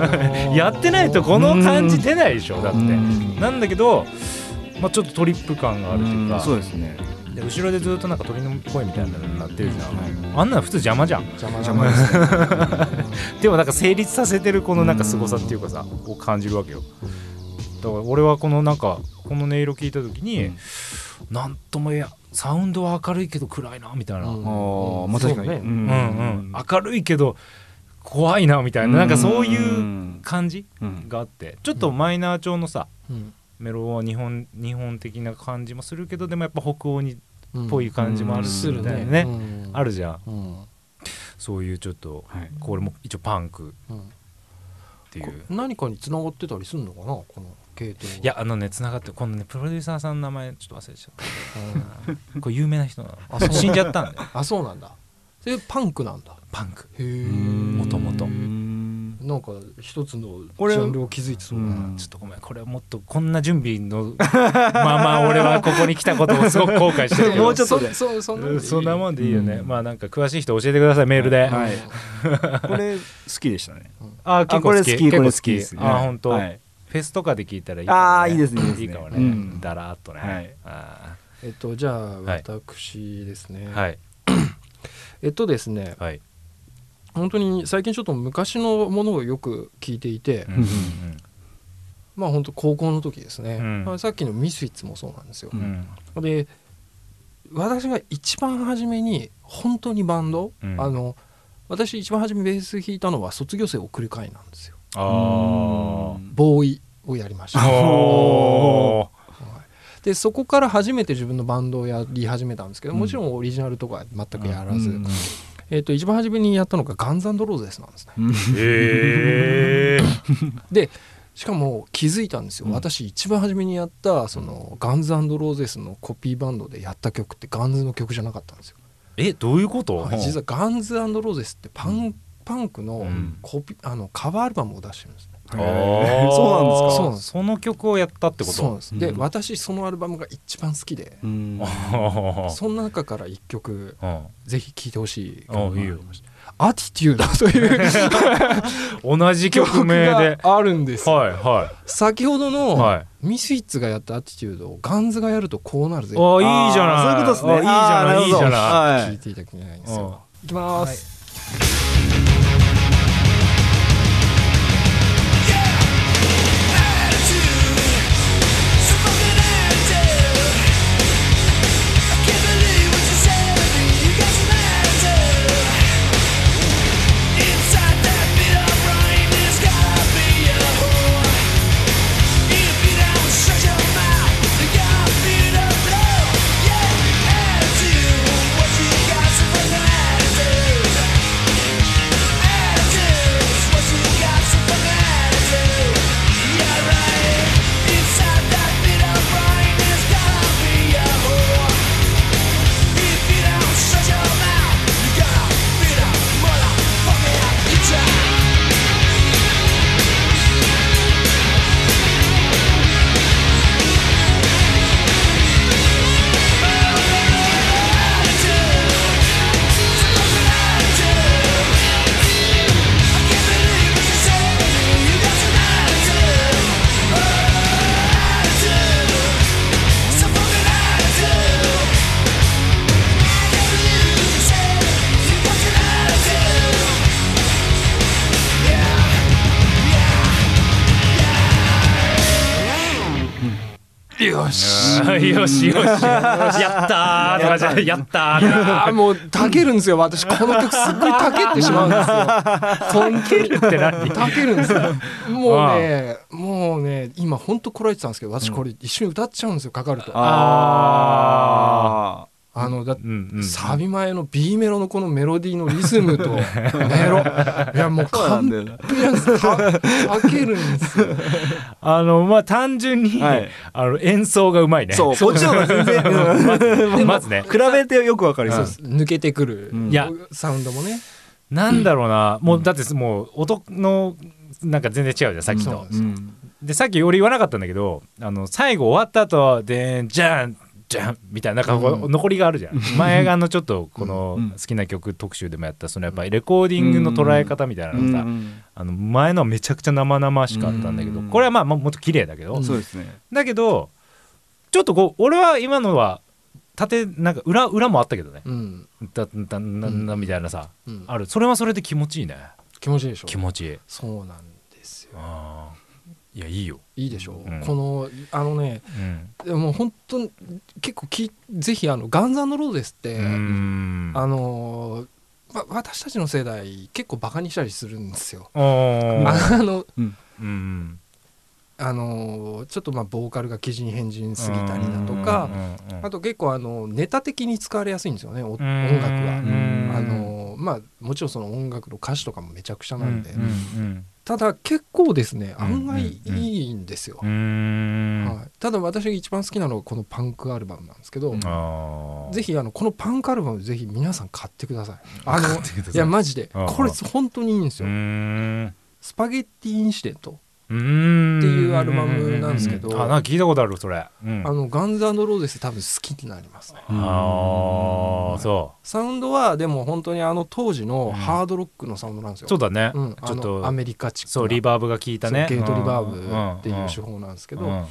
Speaker 1: だけどさ。やってないとこの感じ出ないでしょだって。
Speaker 3: うん。
Speaker 1: なんだけど、まあ、ちょっとトリップ感があるというか。
Speaker 3: そうですね
Speaker 1: で後ろでずっとなんか鳥の声みたいなのになってるじゃん、あんなの普通邪魔じゃん。
Speaker 2: 邪魔
Speaker 3: 邪魔です
Speaker 1: でもなんか成立させてるこのなんか凄さっていうかさを感じるわけよ。だから俺はこのなんかこの音色聞いた時に、なんともいやサウンドは明るいけど暗いなみたいな、
Speaker 2: う
Speaker 1: うんん
Speaker 3: ああまあ確かに
Speaker 2: そうね。
Speaker 1: うん明るいけど怖いなみたいな、なんかそういう
Speaker 3: うん。
Speaker 1: 感じ
Speaker 3: うん。
Speaker 1: があって。ちょっとマイナー調のさ
Speaker 2: うん
Speaker 1: メロは日本日本的な感じもするけどでもやっぱ北欧にっ
Speaker 2: うん
Speaker 1: ぽい感じもある
Speaker 3: うん
Speaker 2: する
Speaker 1: みたい
Speaker 2: ね。
Speaker 1: なね、あるじゃん。
Speaker 2: うん。
Speaker 1: そういうちょっと
Speaker 3: はい。
Speaker 1: これも一応パンク
Speaker 2: うん。
Speaker 1: っていう。
Speaker 2: こ何かに繋がってたりするのかな？この系統
Speaker 1: いやあのねつながってこのねプロデューサーさんの名前ちょっと忘れちゃった。
Speaker 2: うん。
Speaker 1: これ有名な人な
Speaker 2: あそう
Speaker 1: の死んじゃったんだよ。
Speaker 2: あそうなんだ。それパンクなんだ。
Speaker 1: パンク。もともと
Speaker 2: なんか一つのジ
Speaker 3: これ
Speaker 2: ャンルを築いてそうだな。
Speaker 3: うん。
Speaker 1: ちょっとごめんこれはもっとこんな準備の まあまあ俺はここに来たことをすごく後悔してるけど
Speaker 3: もうちょっとで。
Speaker 2: そんな
Speaker 1: もんでいいよね、
Speaker 3: うん。
Speaker 1: まあなんか詳しい人教えてくださいメールで、
Speaker 3: はい。これ好きでしたね。
Speaker 1: あ結構好き。結構好
Speaker 3: き。
Speaker 1: き
Speaker 3: ですね。
Speaker 1: あ本当、
Speaker 3: はい。
Speaker 1: フェスとかで聞いたらいい
Speaker 3: あーいいですねいい
Speaker 1: かもね、
Speaker 3: うん。
Speaker 1: だらーっとね、
Speaker 3: はい。
Speaker 1: あ
Speaker 2: えっとじゃあ
Speaker 1: はい。
Speaker 2: 私ですね、
Speaker 1: ーはい。
Speaker 2: えっとですね。
Speaker 1: はい、
Speaker 2: 本当に最近ちょっと昔のものをよく聞いていて、
Speaker 1: うん。うん
Speaker 2: まあ本当高校の時ですね、
Speaker 1: うん。
Speaker 2: まあ、さっきのミスイッツもそうなんですよ。
Speaker 1: う、ん。
Speaker 2: で私が一番初めに本当にバンド、
Speaker 1: うん。
Speaker 2: あの私一番初めベース弾いたのは卒業生を送る会なんですよ。
Speaker 1: あ
Speaker 2: ボーイをやりました。
Speaker 1: あお
Speaker 2: でそこから初めて自分のバンドをやり始めたんですけどもちろんオリジナルとか全くやらず、
Speaker 3: うん
Speaker 2: えー、と一番初めにやったのがガンズローゼスなんですね。
Speaker 1: へえ
Speaker 2: でしかも気づいたんですよ、
Speaker 3: うん。
Speaker 2: 私一番初めにやったそのガンズローゼスのコピーバンドでやった曲ってガンズの曲じゃなかったんですよ、
Speaker 1: えどういうこと、
Speaker 2: はい実はガンズローゼスってパン,、パンクの
Speaker 1: うん。
Speaker 2: コピあのカバーアルバムを出してるんですね
Speaker 3: そうなんですか。
Speaker 2: そう
Speaker 1: その曲をやったってこと？
Speaker 2: そうです。で、
Speaker 3: うん。
Speaker 2: 私そのアルバムが一番好きで、
Speaker 3: うん。
Speaker 1: あ
Speaker 2: その中から一曲
Speaker 1: ー
Speaker 2: ぜひ聴いてほしい曲がありましたアティテュードという。
Speaker 1: う ん同じ曲名で。
Speaker 2: があるんですよ。
Speaker 1: はいは
Speaker 2: 先ほど
Speaker 1: い
Speaker 2: の
Speaker 1: はい。
Speaker 2: ミスイッツがやったアティテュードをガンズがやるとこうなるぜ。
Speaker 1: あいいじゃない。
Speaker 3: そういうことですね。
Speaker 1: あいいじゃないいいじゃない。
Speaker 2: 聞いていただきたいんですよ。い。きます、
Speaker 4: What you
Speaker 2: し
Speaker 1: あーよしよし。やったー。とかじゃやったー。
Speaker 2: もうたけるんですよ。私この曲すっごいたけってしまうんですよ。本当に
Speaker 1: って何？
Speaker 2: たけるんですよ。もうねもうね今本当こらえてたんですけど私これ一緒に歌っちゃうんですよかかると。
Speaker 3: あ
Speaker 2: あのだって
Speaker 1: うんうん
Speaker 2: サビ前の B メロのこのメロディーのリズムと メロ。いやもう完璧なんですけるんですよ。
Speaker 1: あのまあ単純に、
Speaker 3: はい。
Speaker 1: あの演奏がうまいね。
Speaker 3: そうこっちの方が全然
Speaker 1: まずまずね。
Speaker 3: 比べてよくわかりそう。です。
Speaker 2: 抜けてくる
Speaker 3: うん。
Speaker 1: いや。
Speaker 2: サウンドもね。
Speaker 1: なんだろうな。もうだってもう音のなんか全然違うじゃんさっきと。
Speaker 2: で
Speaker 1: さっき俺言わなかったんだけどあの最後終わった後でんじゃんじゃんみたいななんか残りがあるじゃん。前があのちょっとこの
Speaker 3: うん。
Speaker 1: 好きな曲特集でもやったそのやっぱりレコーディングの捉え方みたいなのさ、あの前のはめちゃくちゃ生々しかったんだけど
Speaker 3: うん。
Speaker 1: これはまあももっと綺麗だけど、
Speaker 2: うん
Speaker 3: そうですね。
Speaker 1: だけどちょっとこう俺は今のは縦なんか裏裏もあったけどね。
Speaker 2: うん。
Speaker 1: だだななみたいなさ、
Speaker 2: うん
Speaker 1: ある。それはそれで気持ちいいね。
Speaker 2: 気持ちいいでしょ。
Speaker 1: 気持ちいい。
Speaker 2: そうなんですよ。
Speaker 1: あーいやいいよ、
Speaker 2: いいでしょ？
Speaker 1: うん。
Speaker 2: このあのね
Speaker 1: うん。
Speaker 2: でも本当に結構きぜひあのガンザンローデスって、あのーま私たちの世代結構バカにしたりするんですよ。あの
Speaker 1: うん。
Speaker 2: あのーちょっとまあボーカルが生地に変人すぎたりだとかあと結構あのネタ的に使われやすいんですよねお音楽は。あのーまあもちろんその音楽の歌詞とかもめちゃくちゃなんで、
Speaker 1: うんうん
Speaker 2: ただ結構ですね
Speaker 1: うん
Speaker 2: 案外いいんですよ。
Speaker 1: う。ん。
Speaker 2: はい、ただ私が一番好きなのはこのパンクアルバムなんですけど、ぜひあのこのパンクアルバムぜひ皆さん買ってください。あの
Speaker 1: い。
Speaker 2: いやマジで。これ本当にいいんです
Speaker 1: う
Speaker 2: よ。
Speaker 1: ん。
Speaker 2: スパゲッティインシデント。っていうアルバムなんですけど。
Speaker 1: あな聞いたことあるそれ、うん、
Speaker 2: あのガンズローゼス多分好きになりますね。
Speaker 1: あーそ
Speaker 2: サウンドはでも本当にあの当時のハードロックのサウンドなんですよ。
Speaker 1: うそうだね、
Speaker 2: うん、
Speaker 1: ちょっと
Speaker 2: アメリカチックな。
Speaker 1: そうリバーブが効いたね。
Speaker 2: ゲートリバ
Speaker 1: うん。
Speaker 2: ーブっていう手
Speaker 1: うん
Speaker 2: 法なんですけど、
Speaker 1: うん。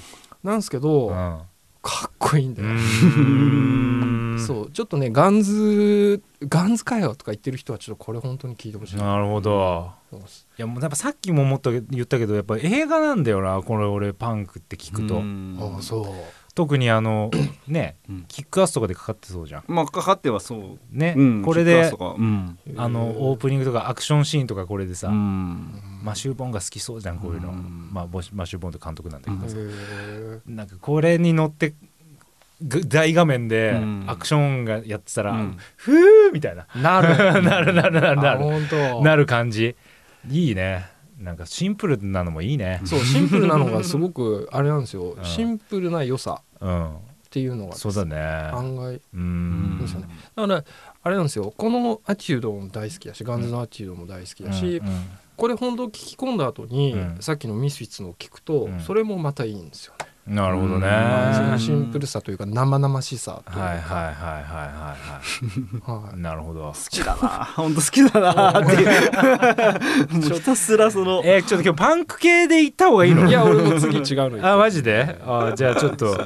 Speaker 2: なんですけど、
Speaker 1: うん
Speaker 2: かっこいいんだよ。
Speaker 1: うん。
Speaker 2: そう。ちょっとねガンズガンズかよとか言ってる人はちょっとこれ本当に聞いてほしい
Speaker 1: な。るほど。いやもうやっぱさっきももっと言ったけどやっぱ映画なんだよなこれ俺パンクって聞くと、
Speaker 2: ああそう
Speaker 1: 特にあの ね
Speaker 3: うん。
Speaker 1: キックアスとかでかかってそうじゃん。
Speaker 3: まあかかってはそう。
Speaker 1: ね、
Speaker 3: うん
Speaker 1: これで
Speaker 3: うん。
Speaker 1: あのオープニングとかアクションシーンとかこれでさ、
Speaker 3: うん。
Speaker 1: マシュー・ボーンが好きそうじゃんこういうの、
Speaker 3: うん。
Speaker 1: まあマシュー・ボーンって監督なんだけどさ、なんかこれに乗ってぐ大画面で
Speaker 3: うん。
Speaker 1: アクションがやってたら、
Speaker 3: うん。
Speaker 1: ふーみたいな。
Speaker 2: なる。
Speaker 1: なるなるなるな
Speaker 2: あ
Speaker 1: るなる感じ。いいねなんかシンプルなのもいいね。
Speaker 2: そうシンプルなのがすごく あれなんですよ。
Speaker 1: うん。
Speaker 2: シンプルな良さ。
Speaker 1: うん。
Speaker 2: っていうのが
Speaker 1: そうだね。
Speaker 2: 案外ですよね。だからあれなんですよ。このアチュードも大好きだしガンズのアチュードも大好きだし、これ本当聞き込んだ後に、
Speaker 1: うん。
Speaker 2: さっきのミスフィッツのを聞くと、
Speaker 1: うん。
Speaker 2: それもまたいいんですよね、
Speaker 1: なるほどね。
Speaker 3: うん。
Speaker 2: そのシンプルさというか生々しさというか、
Speaker 1: はいはいはいはいはいは
Speaker 2: はい。
Speaker 1: いなるほど。
Speaker 3: 好きだな。本当好きだなっていう。ひたすらその。
Speaker 1: えーちょっと今日パンク系で行った方がいいの？
Speaker 2: いや俺も次違うの
Speaker 1: あマジで？あじゃあちょっと。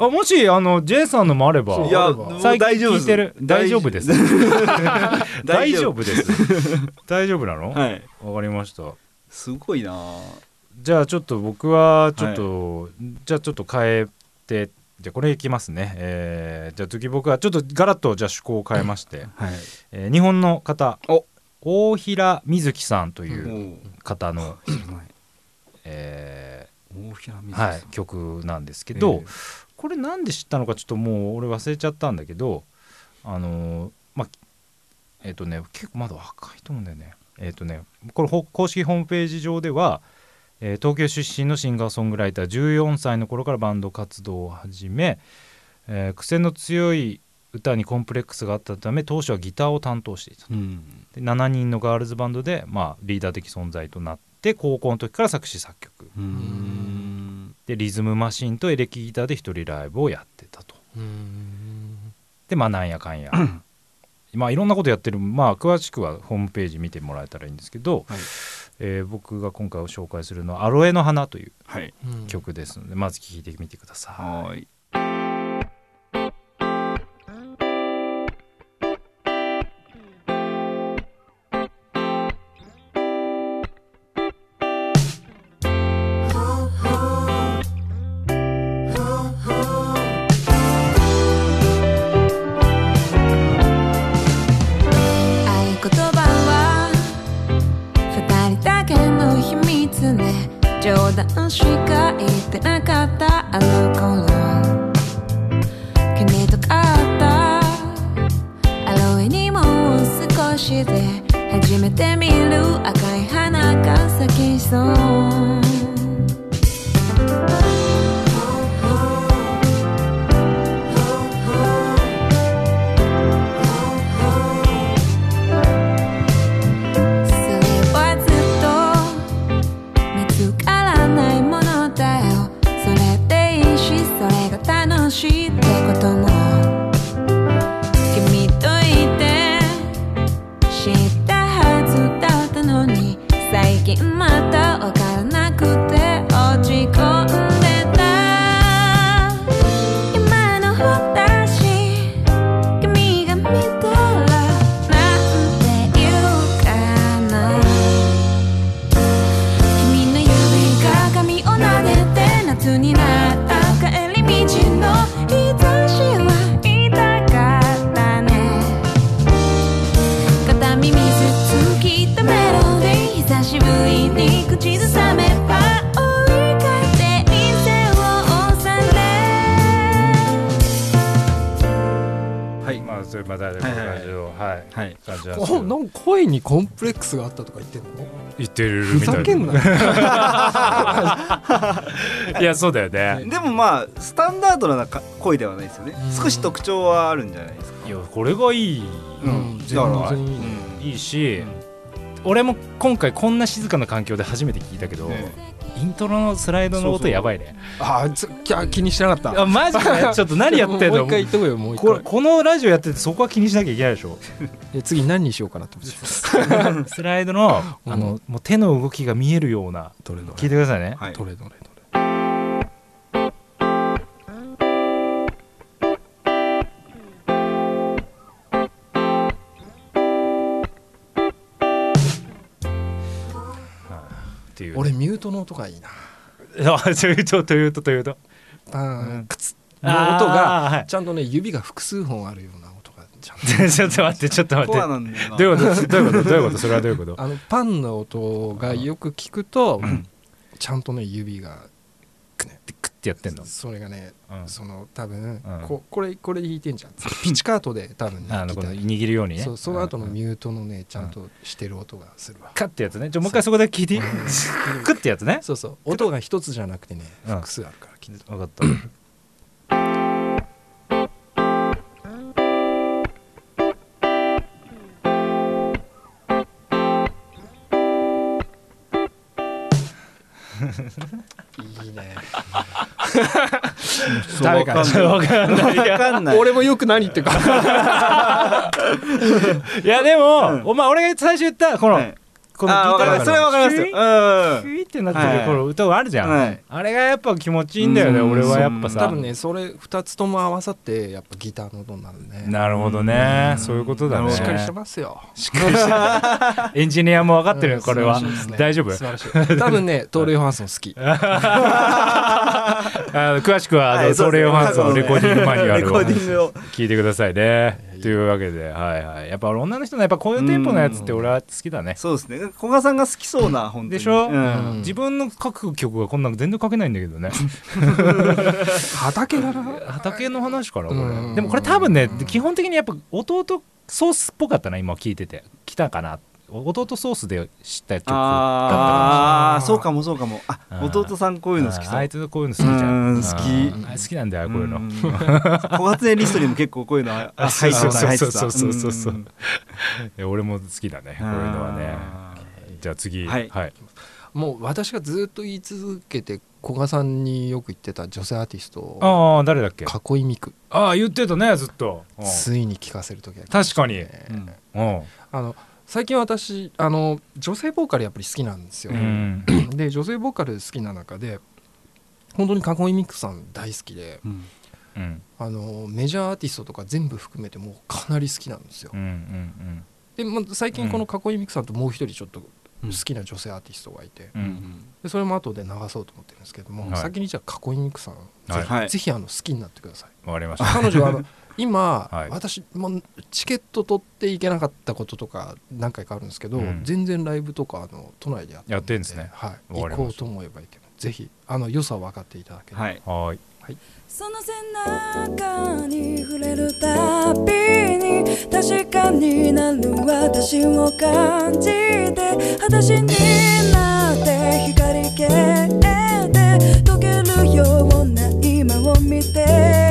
Speaker 1: あもしあの J さんのもあれば
Speaker 3: いや
Speaker 1: 最近
Speaker 3: 大丈夫
Speaker 1: 聞いてる？大丈夫。です。大丈夫。です。大丈夫なの？わ、
Speaker 3: はい。
Speaker 1: かりました。
Speaker 3: すごいな
Speaker 1: じゃあちょっと僕はちょっと、じゃあちょっと変えてじゃあこれいきますね、えーじゃあ次僕はちょっとガラッとじゃあ趣向を変えまして、
Speaker 3: はい。
Speaker 1: えー日本の方。
Speaker 3: お。
Speaker 1: 大平瑞希さんという
Speaker 3: も
Speaker 1: 方の、え
Speaker 3: 大平
Speaker 1: ーはい、曲なんですけど、
Speaker 3: え
Speaker 1: これなんで知ったのかちょっともう俺忘れちゃったんだけどあのーまあえっ、とね結構まだ若いと思うんだよね。えっ、とねこれほ公式ホームページ上では、えー東京出身のシンガーソングライター14歳の頃からバンド活動を始め、えー癖の強い歌にコンプレックスがあったため当初はギターを担当していた
Speaker 3: うん。
Speaker 1: で7人のガールズバンドで、まあ、リーダー的存在となって高校の時から作詞作曲。
Speaker 3: うん。
Speaker 1: でリズムマシンとエレキギターで一人ライブをやってたと。でまあなんやかんや。まあいろんなことやってる。まあ詳しくはホームページ見てもらえたらいいんですけど、
Speaker 3: はい
Speaker 1: えー僕が今回紹介するのは「アロエの花」という曲ですので、まず聴いてみてください。
Speaker 3: はーい
Speaker 2: コンプレックスがあったとか言ってんの？
Speaker 1: 言ってる
Speaker 2: ふ
Speaker 1: みたい。
Speaker 2: ざけんな。
Speaker 1: いやそうだよね。
Speaker 3: でもまあスタンダードなか声ではないですよね。
Speaker 2: うん。
Speaker 3: 少し特徴はあるんじゃないですか。
Speaker 1: いやこれがいい。
Speaker 2: うん。
Speaker 3: だから
Speaker 2: 全然いいね
Speaker 1: いいし俺も今回こんな静かな環境で初めて聞いたけど
Speaker 3: ね。
Speaker 1: イントロのスライドの音やばいね。
Speaker 2: あーつきゃ気にしてなかった。
Speaker 1: あマジで ちょっと何やってんの？
Speaker 2: もう一回言っとこうよもう一回。
Speaker 1: このラジオやっててそこは気にしなきゃいけないでしょ？
Speaker 2: で次何にしようかなって思って。
Speaker 1: スライドの
Speaker 2: うん。
Speaker 1: あのもう手の動きが見えるような。
Speaker 2: どれど
Speaker 1: 聞いてくださいね。
Speaker 3: はい。
Speaker 2: どれどれ
Speaker 1: いう
Speaker 2: 俺ミュートの音がいいな
Speaker 1: あというとというとというと
Speaker 2: パー
Speaker 1: うん
Speaker 2: ンクツの音がちゃんとね指が複数本あるような音がちゃんと
Speaker 1: ちょっと待ってちょっと待ってどういうことどういうことどういうことそれはどういうこと
Speaker 2: あのパンの音がよく聞くと、ちゃんとね指が
Speaker 1: ッてやってんの？
Speaker 2: それがね、
Speaker 1: うん。
Speaker 2: その多分、
Speaker 1: うん。
Speaker 2: ここれこれ弾いてんじゃん。ピチカートで多分ね
Speaker 1: あのこの握るようにね。
Speaker 2: そうその後の
Speaker 1: うん。
Speaker 2: ミュートのねちゃんとしてる音がするわ、
Speaker 1: カッてやつね。ちょもう一回そこで聞いて。いい クッてやつね。
Speaker 2: そうそう。音が一つじゃなくてね
Speaker 1: うん。
Speaker 2: 複数あるからきっと。
Speaker 1: 分かった
Speaker 2: 誰か
Speaker 3: わかんない
Speaker 1: わかんない。
Speaker 3: わかんない。
Speaker 2: 俺もよく何言ってるか。
Speaker 1: いやでも、お前俺が最初言ったこの、
Speaker 3: はい
Speaker 1: この
Speaker 3: あーわかります。それはわかります。ようん。
Speaker 1: ヒュイってなってる、
Speaker 3: はい。
Speaker 1: この歌があるじゃん、
Speaker 3: はい。
Speaker 1: あれがやっぱ気持ちいいんだよね、
Speaker 3: うん。
Speaker 1: 俺はやっぱさ。
Speaker 2: 多分ねそれ2つとも合わさってやっぱギターの音になるね。
Speaker 1: なるほどね、
Speaker 3: うん。
Speaker 1: そういうことだね。
Speaker 2: しっかりしてますよ。
Speaker 1: しっかりして エンジニアも分かってる、
Speaker 2: うん。
Speaker 1: これは、
Speaker 2: 素晴らしいですね。
Speaker 1: 大丈夫？
Speaker 2: 素晴らしい。多分ねトール・ ヨハンソン好き。
Speaker 1: あの詳しくはあの、
Speaker 3: はい
Speaker 1: ソーレヨハンソンのレコーディングマニュア
Speaker 3: レコ
Speaker 1: ルを
Speaker 3: ーディングを。
Speaker 1: 聞いてくださいねというわけで、はいはい、やっぱ俺女の人のやっぱこういうテンポのやつって俺は好きだね。
Speaker 3: そうですね。古賀さんが好きそうな本当に。
Speaker 1: でしょ？
Speaker 3: うん。
Speaker 1: 自分の書く曲がこんなの全然書けないんだけどね。
Speaker 2: 畑だな。
Speaker 1: 畑の話かなこれ。
Speaker 2: うん。
Speaker 1: でもこれ多分ね基本的にやっぱ弟ソースっぽかったな今聞いてて。来たかな弟ソースで知った曲だったか
Speaker 3: ああそうかもそうかも。あ
Speaker 1: うん。
Speaker 3: 弟さんこういうの好きそう。
Speaker 1: ああいつこういうの好きじゃん。
Speaker 3: うん好き。
Speaker 1: 好きなんだよこういうの。
Speaker 3: ん 小発電リストにも結構こういうの入ってた。入ってた
Speaker 1: そうそう。そうそうそう俺も好きだねこういうのはね。じゃあ次。
Speaker 3: は
Speaker 1: はい。い
Speaker 2: もう私がずっと言い続けて古賀さんによく言ってた女性アーティスト
Speaker 1: ああ誰だっけ？
Speaker 2: 囲いみく。
Speaker 1: ああ言ってたねずっと。うん。
Speaker 2: ついに聞かせる時
Speaker 1: 確かに。
Speaker 2: たね
Speaker 1: うん。
Speaker 2: あの最近私あの女性ボーカルやっぱり好きなんですよ、
Speaker 1: うん。
Speaker 2: で女性ボーカル好きな中で本当に囲いミクさん大好きで
Speaker 3: うん。
Speaker 1: うん
Speaker 2: あのメジャーアーティストとか全部含めてもうかなり好きなんですよ。
Speaker 1: うんうん
Speaker 2: で、まあ、最近この囲いミクさんともう一人ちょっと
Speaker 3: うん
Speaker 2: 好きな女性アーティストがいて、
Speaker 1: うん。うん
Speaker 2: でそれも後で流そうと思ってるんですけども、
Speaker 1: はい。
Speaker 2: 先にじゃあ囲いミクさん、
Speaker 1: はい。
Speaker 2: ぜひあの好きになってください。
Speaker 1: わかりました。
Speaker 2: 彼女はあの 今、
Speaker 1: はい。
Speaker 2: 私もチケット取っていけなかったこととか何回かあるんですけど、
Speaker 1: うん。
Speaker 2: 全然ライブとかあの都内でやって
Speaker 1: やってんですね。
Speaker 2: はい、行こうと思えばいけるぜひあの良さを分かっていただければ、
Speaker 3: はい。
Speaker 1: はーい。
Speaker 5: その背中に触れるたびに確かになる私を感じて裸足になって光消えて溶けるような今を見て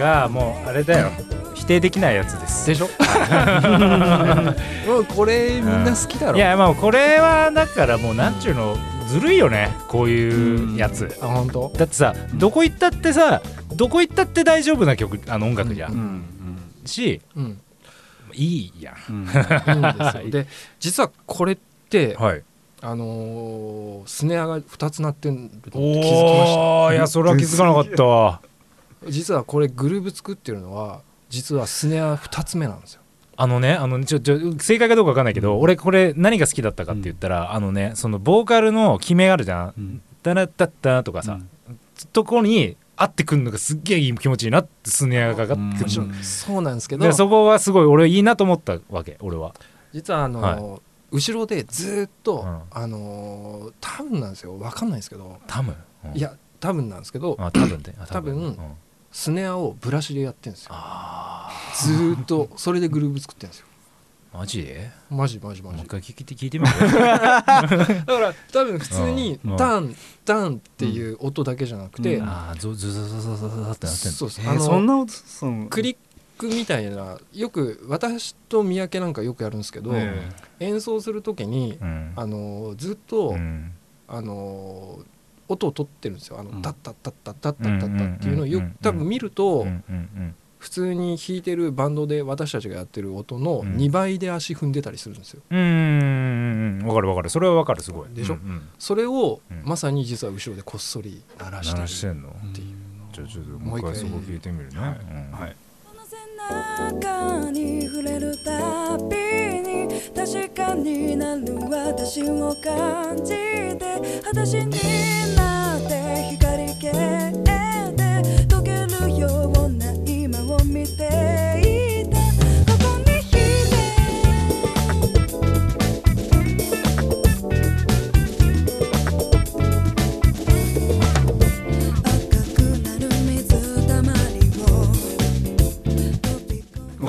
Speaker 5: ないでし
Speaker 2: ょ
Speaker 1: なんかもうあれだよ。否定できないやつです。
Speaker 2: でしょ？もうこれみんな好きだろ。
Speaker 1: いやまあこれはだからもうなんちゅうのずるいよね。こういうやつ。
Speaker 2: あ本当？
Speaker 1: だってさどこ行ったってさどこ行ったって大丈夫な曲あの音楽じゃ
Speaker 2: うん
Speaker 3: うん。
Speaker 1: し
Speaker 2: うん。
Speaker 1: いいやん。
Speaker 3: うん。
Speaker 2: いで 実はこれって
Speaker 1: はい。
Speaker 2: あのースネアが2つ鳴ってるのって気づきました？
Speaker 1: いやそれは気づかなかったわ
Speaker 2: 実はこれグルーブ作ってるのは実はスネア2つ目なんですよ。
Speaker 1: あのねあのちょちょ正解かどうかわかんないけど、俺これ何が好きだったかって言ったら、あのねそのボーカルの決めあるじゃん。
Speaker 3: うん「
Speaker 1: タラッタッタ」とかさ、とこに合ってくるのがすっげえいい気持ちいいなってスネアがかかってくる。
Speaker 2: そうなんですけど
Speaker 1: でそこはすごい俺いいなと思ったわけ俺は。
Speaker 2: 実はあのー
Speaker 1: は
Speaker 2: 後ろでずっと、
Speaker 1: うん。
Speaker 2: あのー多分なんですよ。分かんないですけど、
Speaker 1: 多分、うん。
Speaker 2: いや多分なんですけど。
Speaker 1: あ多分
Speaker 2: 多分
Speaker 1: うん
Speaker 2: スネアをブラシでやってるんですよ。
Speaker 1: あ
Speaker 2: ずーっとそれでグルーブ作ってるんですよ。
Speaker 1: ーマジ？で
Speaker 2: マジマジマジ。
Speaker 1: もう一回聞いて聞いてみる
Speaker 2: だから多分普通に
Speaker 1: う。ん
Speaker 2: ダンダンっていう音だけじゃなくて、
Speaker 3: うん。
Speaker 1: ああズズズズズズズってなってん
Speaker 2: そうそう。あの
Speaker 3: ーそんな音その
Speaker 2: クリックみたいなよく私と三宅なんかよくやるんですけど、
Speaker 3: え
Speaker 2: 演奏する時に、
Speaker 1: うん。
Speaker 2: あのずっと、
Speaker 1: うん。
Speaker 2: あの音を取ってるんですよあの、
Speaker 3: うん
Speaker 2: タッタッタッタッタッタッタッタっていうのをよく多分見ると、普通に弾いてるバンドで私たちがやってる音の
Speaker 1: うん
Speaker 2: 2倍で足踏んでたりするんですよ。
Speaker 1: うんわかるわかるそれはわかるすごい
Speaker 2: でしょ
Speaker 1: うんうん
Speaker 2: それを
Speaker 1: うん
Speaker 2: まさに実は後ろでこっそり鳴らしてるっていう
Speaker 1: ちょちょっともう一回そこ聞いてみるねうん
Speaker 3: はい
Speaker 5: その背中に触れるたびに確かになる私を感じて裸足になって光消え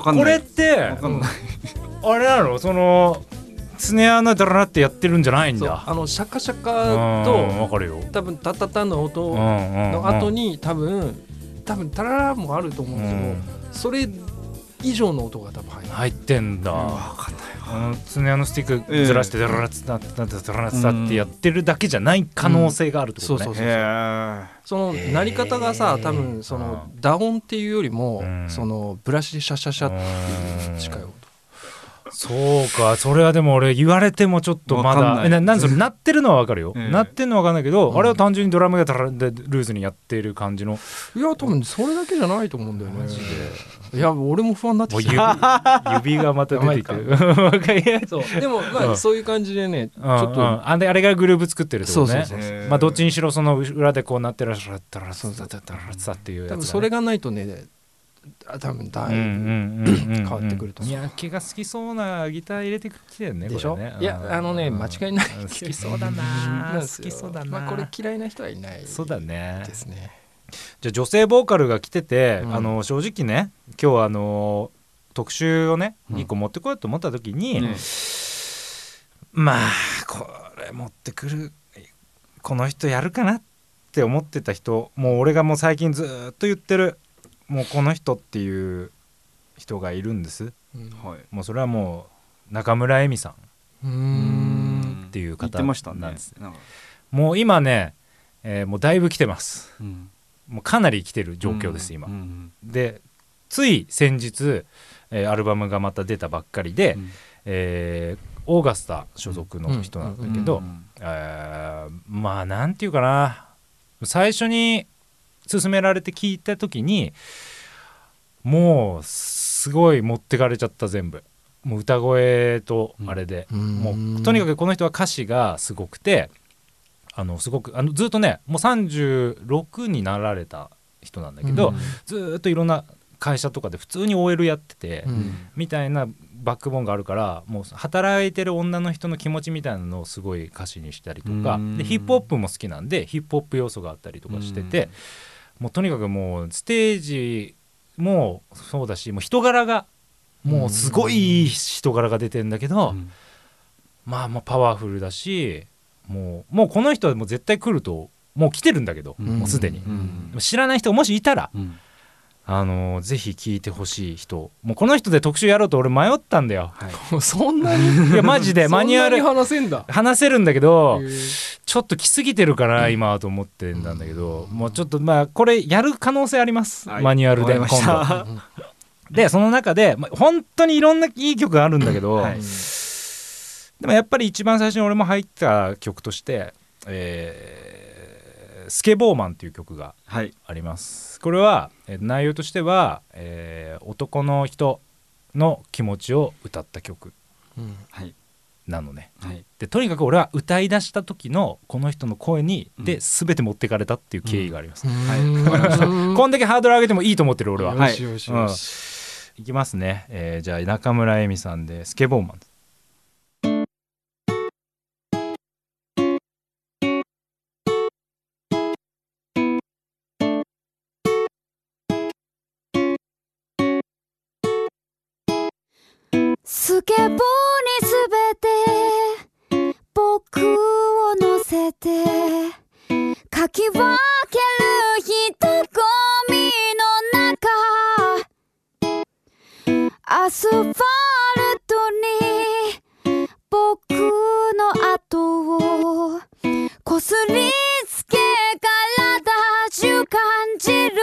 Speaker 5: こ
Speaker 1: れってあれなの？そのスネアのダララってやってるんじゃないんだ。
Speaker 2: あのシャカシャ
Speaker 1: うん
Speaker 2: カ
Speaker 1: わかるよ。
Speaker 2: と多分タッタッタの音
Speaker 1: うん
Speaker 2: の
Speaker 1: の
Speaker 2: 後に多分多分タララもあると思うんですけど、それ以上の音が多分入
Speaker 1: ってんだあのスネアのスティックずらしてダララッツダッダッダラツダってやってるだけじゃない可能性があるってことね。
Speaker 2: そうそう
Speaker 3: へえ
Speaker 2: その鳴り方がさ多分その打音っていうよりも、
Speaker 1: うん
Speaker 2: そのブラシでシャシャシャっていう近い音。
Speaker 1: そうかそれはでも俺言われてもちょっとま
Speaker 3: わかんない
Speaker 1: だえななんそれ鳴ってるのはわかるよ、
Speaker 3: ええ
Speaker 1: 鳴ってるのはわかんないけど、
Speaker 2: うん
Speaker 1: あれは単純にドラムがルーズにやっている感じの
Speaker 2: いや多分それだけじゃないと思うんだよねいや俺も不安になってきた。
Speaker 1: 指 指がまた出てきて。
Speaker 2: そう。でもま
Speaker 1: うん。
Speaker 2: あそういう感じでねち
Speaker 1: うんうん。
Speaker 2: ょっと。
Speaker 1: あんであれがグルーブ作ってるってことね。
Speaker 2: そうそうそう
Speaker 3: へー
Speaker 1: まあどっちにしろその裏でこうなってらっしゃったらそうそうそうそうっていうやつだね。
Speaker 2: 多分それがないとねあ多分だいぶ、変わってくると思う。
Speaker 1: 三宅が好きそうなギター入れてきてるね
Speaker 2: でしょ？
Speaker 1: ね。
Speaker 2: いやあのね
Speaker 1: うん。
Speaker 2: 間違いない。
Speaker 1: 好きそうだ
Speaker 2: な。
Speaker 1: 好きそうだな、
Speaker 2: まあこれ嫌いな人はいない
Speaker 1: そうだね。
Speaker 2: ですね
Speaker 1: じゃあ女性ボーカルが来てて、
Speaker 2: うん。
Speaker 1: あの正直ね今日あの特集をね
Speaker 2: うん。
Speaker 1: 2個持ってこようと思った時に、
Speaker 3: ね
Speaker 1: まあこれ持ってくるこの人やるかなって思ってた人もう俺がもう最近ずーっと言ってるもうこの人っていう人がいるんです。
Speaker 2: うん。
Speaker 3: はい。
Speaker 1: もうそれはもう中村恵美さんっていう
Speaker 3: 言って
Speaker 1: 方
Speaker 3: ましたね。
Speaker 1: なんですもう今ね、えーもうだいぶ来てます。
Speaker 3: うん
Speaker 1: もうかなり来てる状況です、今。
Speaker 3: う。ん
Speaker 1: でつい先日、えーアルバムがまた出たばっかりで、
Speaker 3: うん。
Speaker 1: えーオーガスタ所属の人なんだけど、まあなんていうかな。最初に勧められて聞いた時にもうすごい持ってかれちゃった全部。もう歌声とあれで、もうとにかくこの人は歌詞がすごくてあのすごくあのずっとねもう36になられた人なんだけど、
Speaker 2: うん。
Speaker 1: ずーっといろんな会社とかで普通に OL やってて、
Speaker 2: うん。
Speaker 1: みたいなバックボーンがあるからもう働いてる女の人の気持ちみたいなのをすごい歌詞にしたりとか
Speaker 3: うん。
Speaker 1: でヒップホップも好きなんでヒップホップ要素があったりとかしててもうとにかくもうステージもそうだしもう人柄がもうすごいいい人柄が出てんだけど、
Speaker 3: うん。
Speaker 1: まあまあパワフルだしもうもうこの人はもう絶対来るともう来てるんだけど、
Speaker 3: うん。
Speaker 1: もうすでに、
Speaker 3: うん。
Speaker 1: 知らない人もしいたら、
Speaker 3: うん。
Speaker 1: あのーぜひ聞いてほしい人。もうこの人で特集やろうと俺迷ったんだよ。
Speaker 3: はい。
Speaker 2: そんなに？
Speaker 1: いやマジで マニュアル
Speaker 2: 話せんだ。
Speaker 1: 話せるんだけどちょっと来すぎてるかな今はと思ってたんだけどもうちょっとまあこれやる可能性あります、
Speaker 3: はい。
Speaker 1: マニュアルで今度。でその中で、まあ、本当にいろんないい曲があるんだけど、
Speaker 3: はい
Speaker 1: でもやっぱり一番最初に俺も入った曲として「えースケボーマン」っていう曲が
Speaker 3: はい。
Speaker 1: あります。これは、えー内容としては、えー男の人の気持ちを歌った曲
Speaker 2: うん。
Speaker 3: はい。
Speaker 1: なのね。
Speaker 3: はい。
Speaker 1: でとにかく俺は歌い出した時のこの人の声にで
Speaker 3: うん。
Speaker 1: 全て持ってかれたっていう経緯があります、
Speaker 2: うん。
Speaker 3: わかりました
Speaker 2: うん。
Speaker 1: こんだけハードル上げてもいいと思ってる俺は、
Speaker 3: はい
Speaker 1: いきますね、えーじゃあ中村恵美さんで「スケボーマン」
Speaker 6: スケボーにすべて僕を乗せてかき分ける人混みの中アスファルトに僕の後をこすりつけ体中感じる。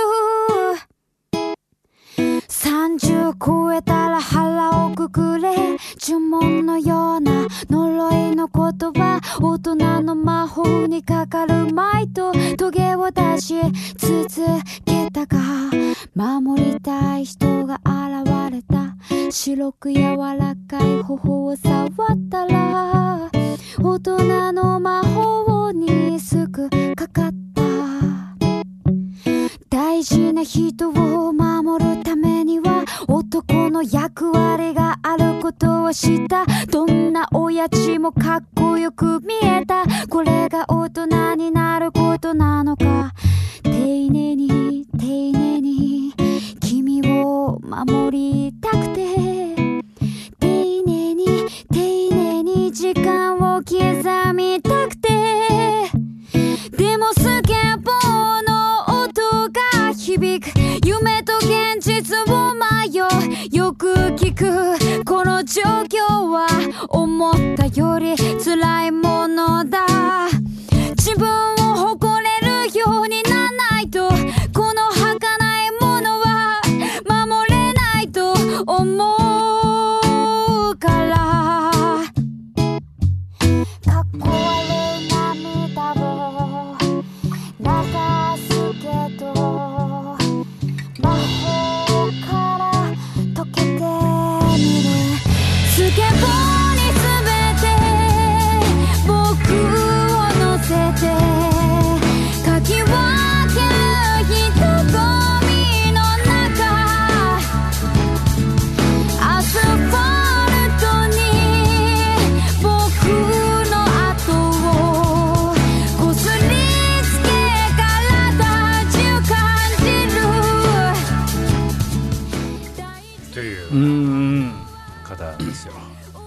Speaker 6: 30超えたら腹くくれ呪文のような呪いの言葉大人の魔法にかかるまいとトゲを出し続けたが守りたい人が現れた。白く柔らかい頬を触ったら大人の魔法にすぐかかった。大事な人を守るためには男の役割がを知ったどんな親父もかっこよく見えた。これが大人になることなのか。丁寧に丁寧に君を守りたくて。丁寧に丁寧に時間を刻みたくて。でもスケボーの音が響く。夢と現実を迷う。よく聞く。状況は思ったより辛いものだ。自分
Speaker 1: 方ですよ。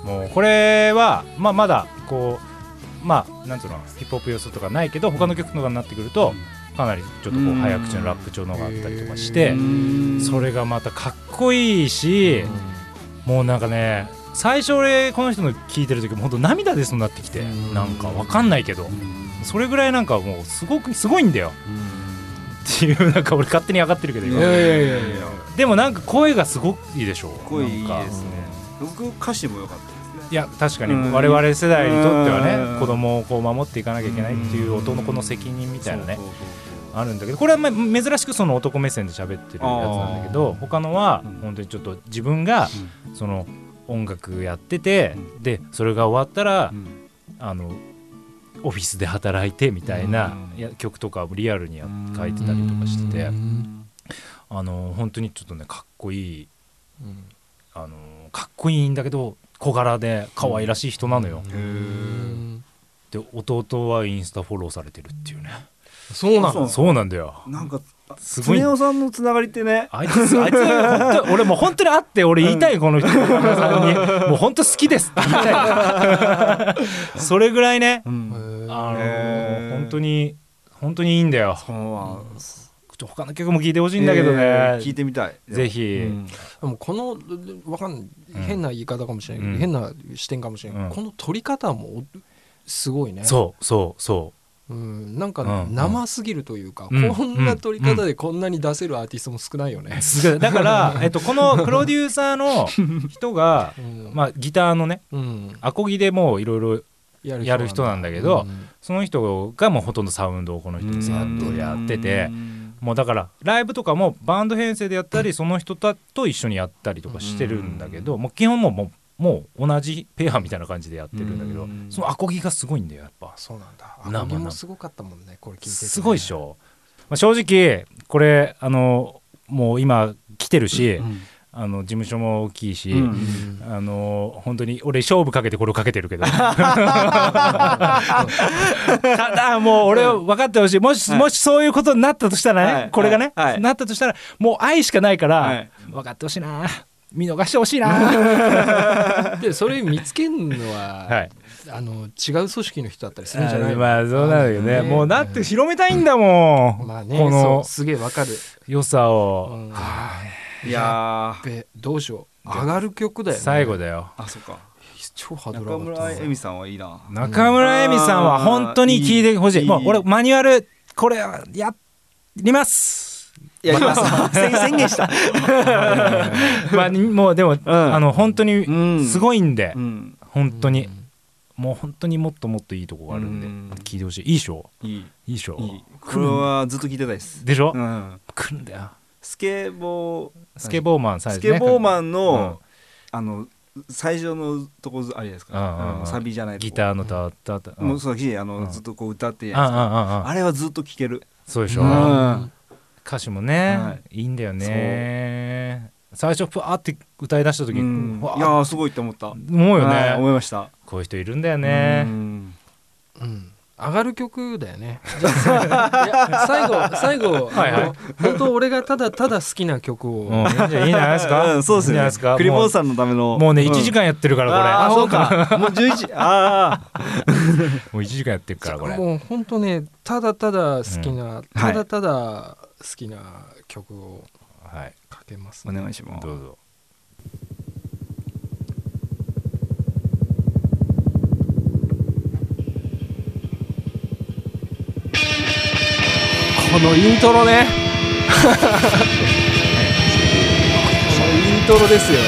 Speaker 1: もうこれは、まあ、まだこうまあなんつうのヒップホップ要素とかないけど他の曲とかになってくるとかなりちょっとこう早口のラップ調のがあったりとかしてそれがまたかっこいいしもうなんかね最初俺この人の聴いてる時も本当涙出そうになってきてなんかわかんないけどそれぐらいなんかもうすごくすごいんだよ。っていうなんか俺勝手に上がってるけど今。
Speaker 2: いやいやいやいや
Speaker 1: でもなんか声がすごくいいでしょ
Speaker 3: 声いいですね。僕歌詞も良かった
Speaker 1: いや確かに。
Speaker 3: うん。
Speaker 1: 我々世代にとっては
Speaker 3: うん。
Speaker 1: ね子供をこう守っていかなきゃいけないっていう男の責任みたいなねあるんだけどこれはまあ珍しくその男目線で喋ってるやつなんだけど他のは
Speaker 3: うん。
Speaker 1: 本当にちょっと自分がその音楽やっててでそれが終わったらあのオフィスで働いてみたいな曲とかをリアルにや書いてたりとかしてて。
Speaker 2: うん
Speaker 1: あの本当にちょっとねかっこいい
Speaker 2: うん。
Speaker 1: あのかっこいいんだけど小柄で可愛らしい人なのよ。
Speaker 2: うん。
Speaker 1: で弟はインスタフォローされてるっていうね。
Speaker 2: そうなの？
Speaker 3: そう。
Speaker 1: そうなんだよ。
Speaker 3: なんか
Speaker 1: すごい。
Speaker 3: 常雄さんのつながりってね。
Speaker 1: あいつあいつ本当俺もう本当に会って俺言いたいこの人に もう本当好きですって言いたい。それぐらいね。
Speaker 3: うん。
Speaker 1: あの本当に本当にいいんだよ。
Speaker 3: そうなん
Speaker 1: ちょ他の曲も聴いてほしいんだけどね、
Speaker 3: えー聞いてみたい。
Speaker 1: ぜひ、
Speaker 3: うん。
Speaker 2: でもこのわかんない
Speaker 1: うん。
Speaker 2: 変な言い方かもしれないけど、
Speaker 1: うん。
Speaker 2: 変な視点かもしれない、
Speaker 1: うん。
Speaker 2: この撮り方もすごいね。
Speaker 1: そうそうそ
Speaker 2: う。ん、なんか
Speaker 1: うん
Speaker 2: 生すぎるというか、
Speaker 1: うん
Speaker 2: こんな撮り方でこんなに出せるアーティストも少ないよね。
Speaker 1: だから、えっと、このプロデューサーの人が
Speaker 2: うん。
Speaker 1: まあギターのね
Speaker 2: うん。
Speaker 1: アコギでもういろいろ
Speaker 2: や
Speaker 1: やる人なんだけど
Speaker 2: うん。
Speaker 1: その人がもうほとんどサウンドをこの人にずっとやっててもうだからライブとかもバンド編成でやったりその人とと一緒にやったりとかしてるんだけどもう基本もうもうもう同じペアみたいな感じでやってるんだけど
Speaker 3: うん。
Speaker 1: そのアコギがすごいんだよやっぱ。
Speaker 2: そうなんだ。
Speaker 1: 生
Speaker 2: アコギもすごかったもんねこれ聞いててね、
Speaker 1: すごいでしょ、まあ、正直これあのもう今来てるしあの事務所も大きいし、
Speaker 3: うん。
Speaker 2: うん
Speaker 1: あの本当に俺勝負かけてこれをかけてるけど。ただもう俺は分かってほしい。もし、
Speaker 3: はい。
Speaker 1: もしそういうことになったとしたらね、
Speaker 3: はい。
Speaker 1: これがね、
Speaker 3: はい。
Speaker 1: なったとしたらもう愛しかないから、
Speaker 3: はい。
Speaker 1: 分かってほしいな。見逃してほしいな。は
Speaker 2: でそれ見つけるのは、
Speaker 1: い。
Speaker 2: あの違う組織の人だったりするんじゃない
Speaker 1: あまあそうなんだけどね
Speaker 2: ね。
Speaker 1: もうだって広めたいんだもん、
Speaker 2: まあね
Speaker 1: この
Speaker 2: すげえわかる、
Speaker 1: 良さ
Speaker 2: う
Speaker 1: を、
Speaker 2: ん
Speaker 3: いやー。
Speaker 2: べどうしよう。上がる曲だよね。
Speaker 1: 最後だよ。
Speaker 3: あそっか。
Speaker 2: 超ハードル
Speaker 3: 中村恵美さんはいいな
Speaker 1: 中村恵美さんは本当に聞いてほしい。
Speaker 3: いい
Speaker 1: もう俺マニュアルこれやります。
Speaker 3: やります。宣 宣言した。
Speaker 1: まあもうでも、あの本当に
Speaker 3: うん。
Speaker 1: すごいんで、
Speaker 3: うん。
Speaker 1: 本当に、もう本当にもっともっといいとこがあるんで、
Speaker 3: うん。
Speaker 1: 聞いてほしい。いいでしょ。
Speaker 3: いい。
Speaker 1: いいでしょ。
Speaker 3: いい。これはずっと聞いてたいです。
Speaker 1: でしょ、
Speaker 3: うん。
Speaker 1: 来るんだよ
Speaker 3: スケボー
Speaker 1: スケボーマン最
Speaker 3: スケボーマン
Speaker 1: うん。
Speaker 3: のあの最初のとこあれですか？
Speaker 1: うんうんうん。
Speaker 3: あのサビじゃない
Speaker 1: ギターのタッタッタ
Speaker 3: もうそうあ
Speaker 1: うん。
Speaker 3: のずっとこう歌ってや
Speaker 1: ああ
Speaker 3: つ。
Speaker 1: ああ
Speaker 3: あれはずっと聴ける。
Speaker 1: そうでしょ、
Speaker 3: うん。
Speaker 1: 歌詞もね、、
Speaker 3: はい。
Speaker 1: いんだよね。最初ふわーって歌い出した時、
Speaker 3: いやーすごいって思った。
Speaker 1: 思うよね、
Speaker 3: はい思いました。
Speaker 1: こういう人いるんだよね、
Speaker 3: うん。
Speaker 2: うん上がる曲だよね。じゃあいや最後最後
Speaker 1: はいはい。
Speaker 2: 本当俺がただただ好きな曲を、
Speaker 1: うん。いいんじゃいいんじゃないですか、
Speaker 3: うんそうですね。クリボーさんのための。
Speaker 1: もうね1
Speaker 3: ん。
Speaker 1: 時間やってるからこれ、
Speaker 3: ああそうか。もう11ああ
Speaker 1: もう1時間やってるからこれ。
Speaker 2: もう本当ねただただ好きな、
Speaker 3: はい
Speaker 2: ただただ好きな曲を
Speaker 1: はい。
Speaker 2: かけます、
Speaker 3: お願いします。
Speaker 1: どうぞ
Speaker 2: このイントロね。このイントロですよ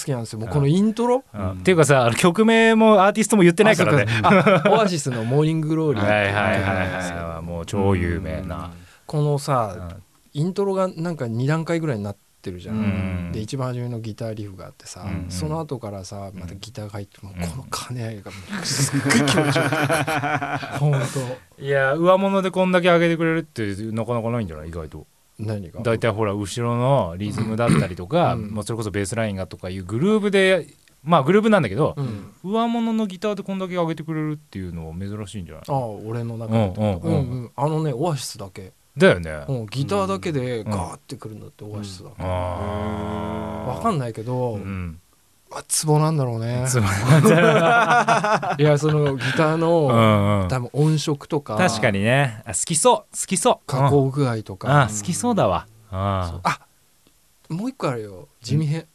Speaker 2: 好きなんですよ。もうこのイントロ。
Speaker 1: うん。っていうかさ曲名もアーティストも言ってないからね。
Speaker 2: オアシスの「Morning Glory」
Speaker 1: はいはいはいはい。もう超有名な。
Speaker 2: この
Speaker 1: う
Speaker 2: さ
Speaker 1: ん
Speaker 2: イントロがなんか2段階ぐらいになってるじゃん、
Speaker 1: うん。
Speaker 2: で一番初めのギターリフがあってさ、
Speaker 1: うん
Speaker 2: その後からさまたギターが入ってもう
Speaker 1: うん。
Speaker 2: この兼ね合いがもうすっごい気持ちよく
Speaker 1: いや上物でこんだけ上げてくれるってなかなかないんじゃない？意外と。
Speaker 2: 当何が
Speaker 1: 大体ほら後ろのリズムだったりとか、
Speaker 2: うん。
Speaker 1: まあそれこそベースラインがとかいうグルーブでまあグルーブなんだけど、
Speaker 2: うん、
Speaker 1: 上物のギターでこんだけ上げてくれるっていうのは珍しいんじゃない？
Speaker 2: ああ俺の中で
Speaker 1: うん
Speaker 2: あのねオアシスだけ、
Speaker 1: だよね、
Speaker 2: うん、ギターだけでガーってくるんだってオアシスだけ、
Speaker 1: ああ
Speaker 2: わかんないけど、
Speaker 1: うん。
Speaker 2: まあ、ツボなんだろうね。いやそのギター
Speaker 1: う
Speaker 2: の、多分音色とか。
Speaker 1: 確かにね。あ好きそう。好きそう。
Speaker 2: 加工具合と
Speaker 1: うん。
Speaker 2: か、
Speaker 1: あ好きそうだわ。あ
Speaker 2: あもう一個あるよ。地味編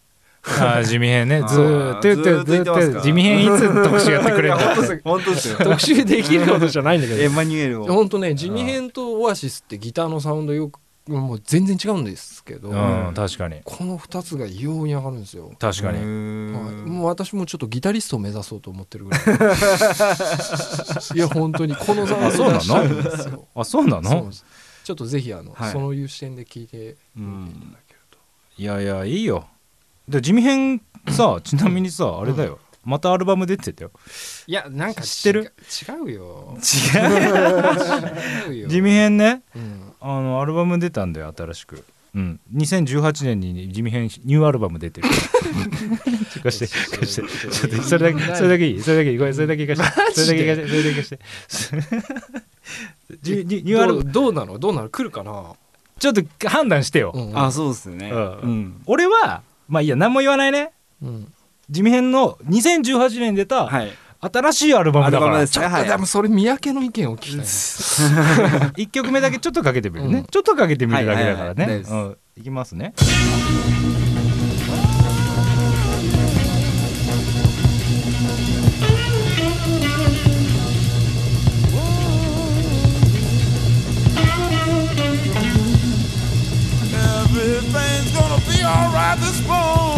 Speaker 1: あ地味編ね。ずーっと言って
Speaker 3: ずーっと
Speaker 1: 地味編いつ特集やってくれるの？
Speaker 3: 本当ですよ。
Speaker 2: 特集できることじゃないんだけ
Speaker 3: エ
Speaker 2: ど
Speaker 3: マニュエルを。
Speaker 2: 本当ね地味編とオアシスってギターのサウンドよくもう全然違うんですけど、
Speaker 1: うん確かに。
Speaker 2: この2つが異様に上がるんですよ、
Speaker 1: 確かに。
Speaker 2: はい、もう私もちょっとギタリストを目指そうと思ってるぐらい。いや本当にこのサウンド出したいんですよ。
Speaker 1: あそうなの？
Speaker 2: そうです。ちょっとぜひあの、
Speaker 3: はい。
Speaker 2: そういう視点で聞いて
Speaker 3: うん
Speaker 2: みていただけると、
Speaker 1: いやいやいいよ。で地味編さ ちなみにさあれだよ。またアルバム出てたよ。
Speaker 2: いやなんか
Speaker 1: 知ってる？
Speaker 2: 違うよ。
Speaker 1: 違う。
Speaker 2: 違うよ。
Speaker 1: 地味編ね。
Speaker 2: うん
Speaker 1: あのアルバム出たんだよ新しく。うん。2018年に地味編ニューアルバム出てる。貸して貸して。ちょっとそれだけそれだけいい。それだけいい。ごめんそれだけ貸して。それだけ貸して。それだけ貸して。ジニニューアルバム
Speaker 2: どう？なの？どうなの来るかな、
Speaker 1: ちょっと判断してよ、
Speaker 2: うん
Speaker 3: あそうですね。
Speaker 1: うん。
Speaker 3: うん。
Speaker 1: 俺はまあいいや何も言わないね。
Speaker 2: うん。
Speaker 1: 地味編の2018年に出た
Speaker 3: はい
Speaker 1: 新しいアルバムだから。
Speaker 3: アルバムで
Speaker 2: もそれ三宅の意見を聞きたい。な
Speaker 1: 1曲目だけちょっとかけてみるね、
Speaker 2: うん。
Speaker 1: ちょっとかけてみるだけだからね。うん。いきますね。
Speaker 7: Everything's gonna be alright this morning.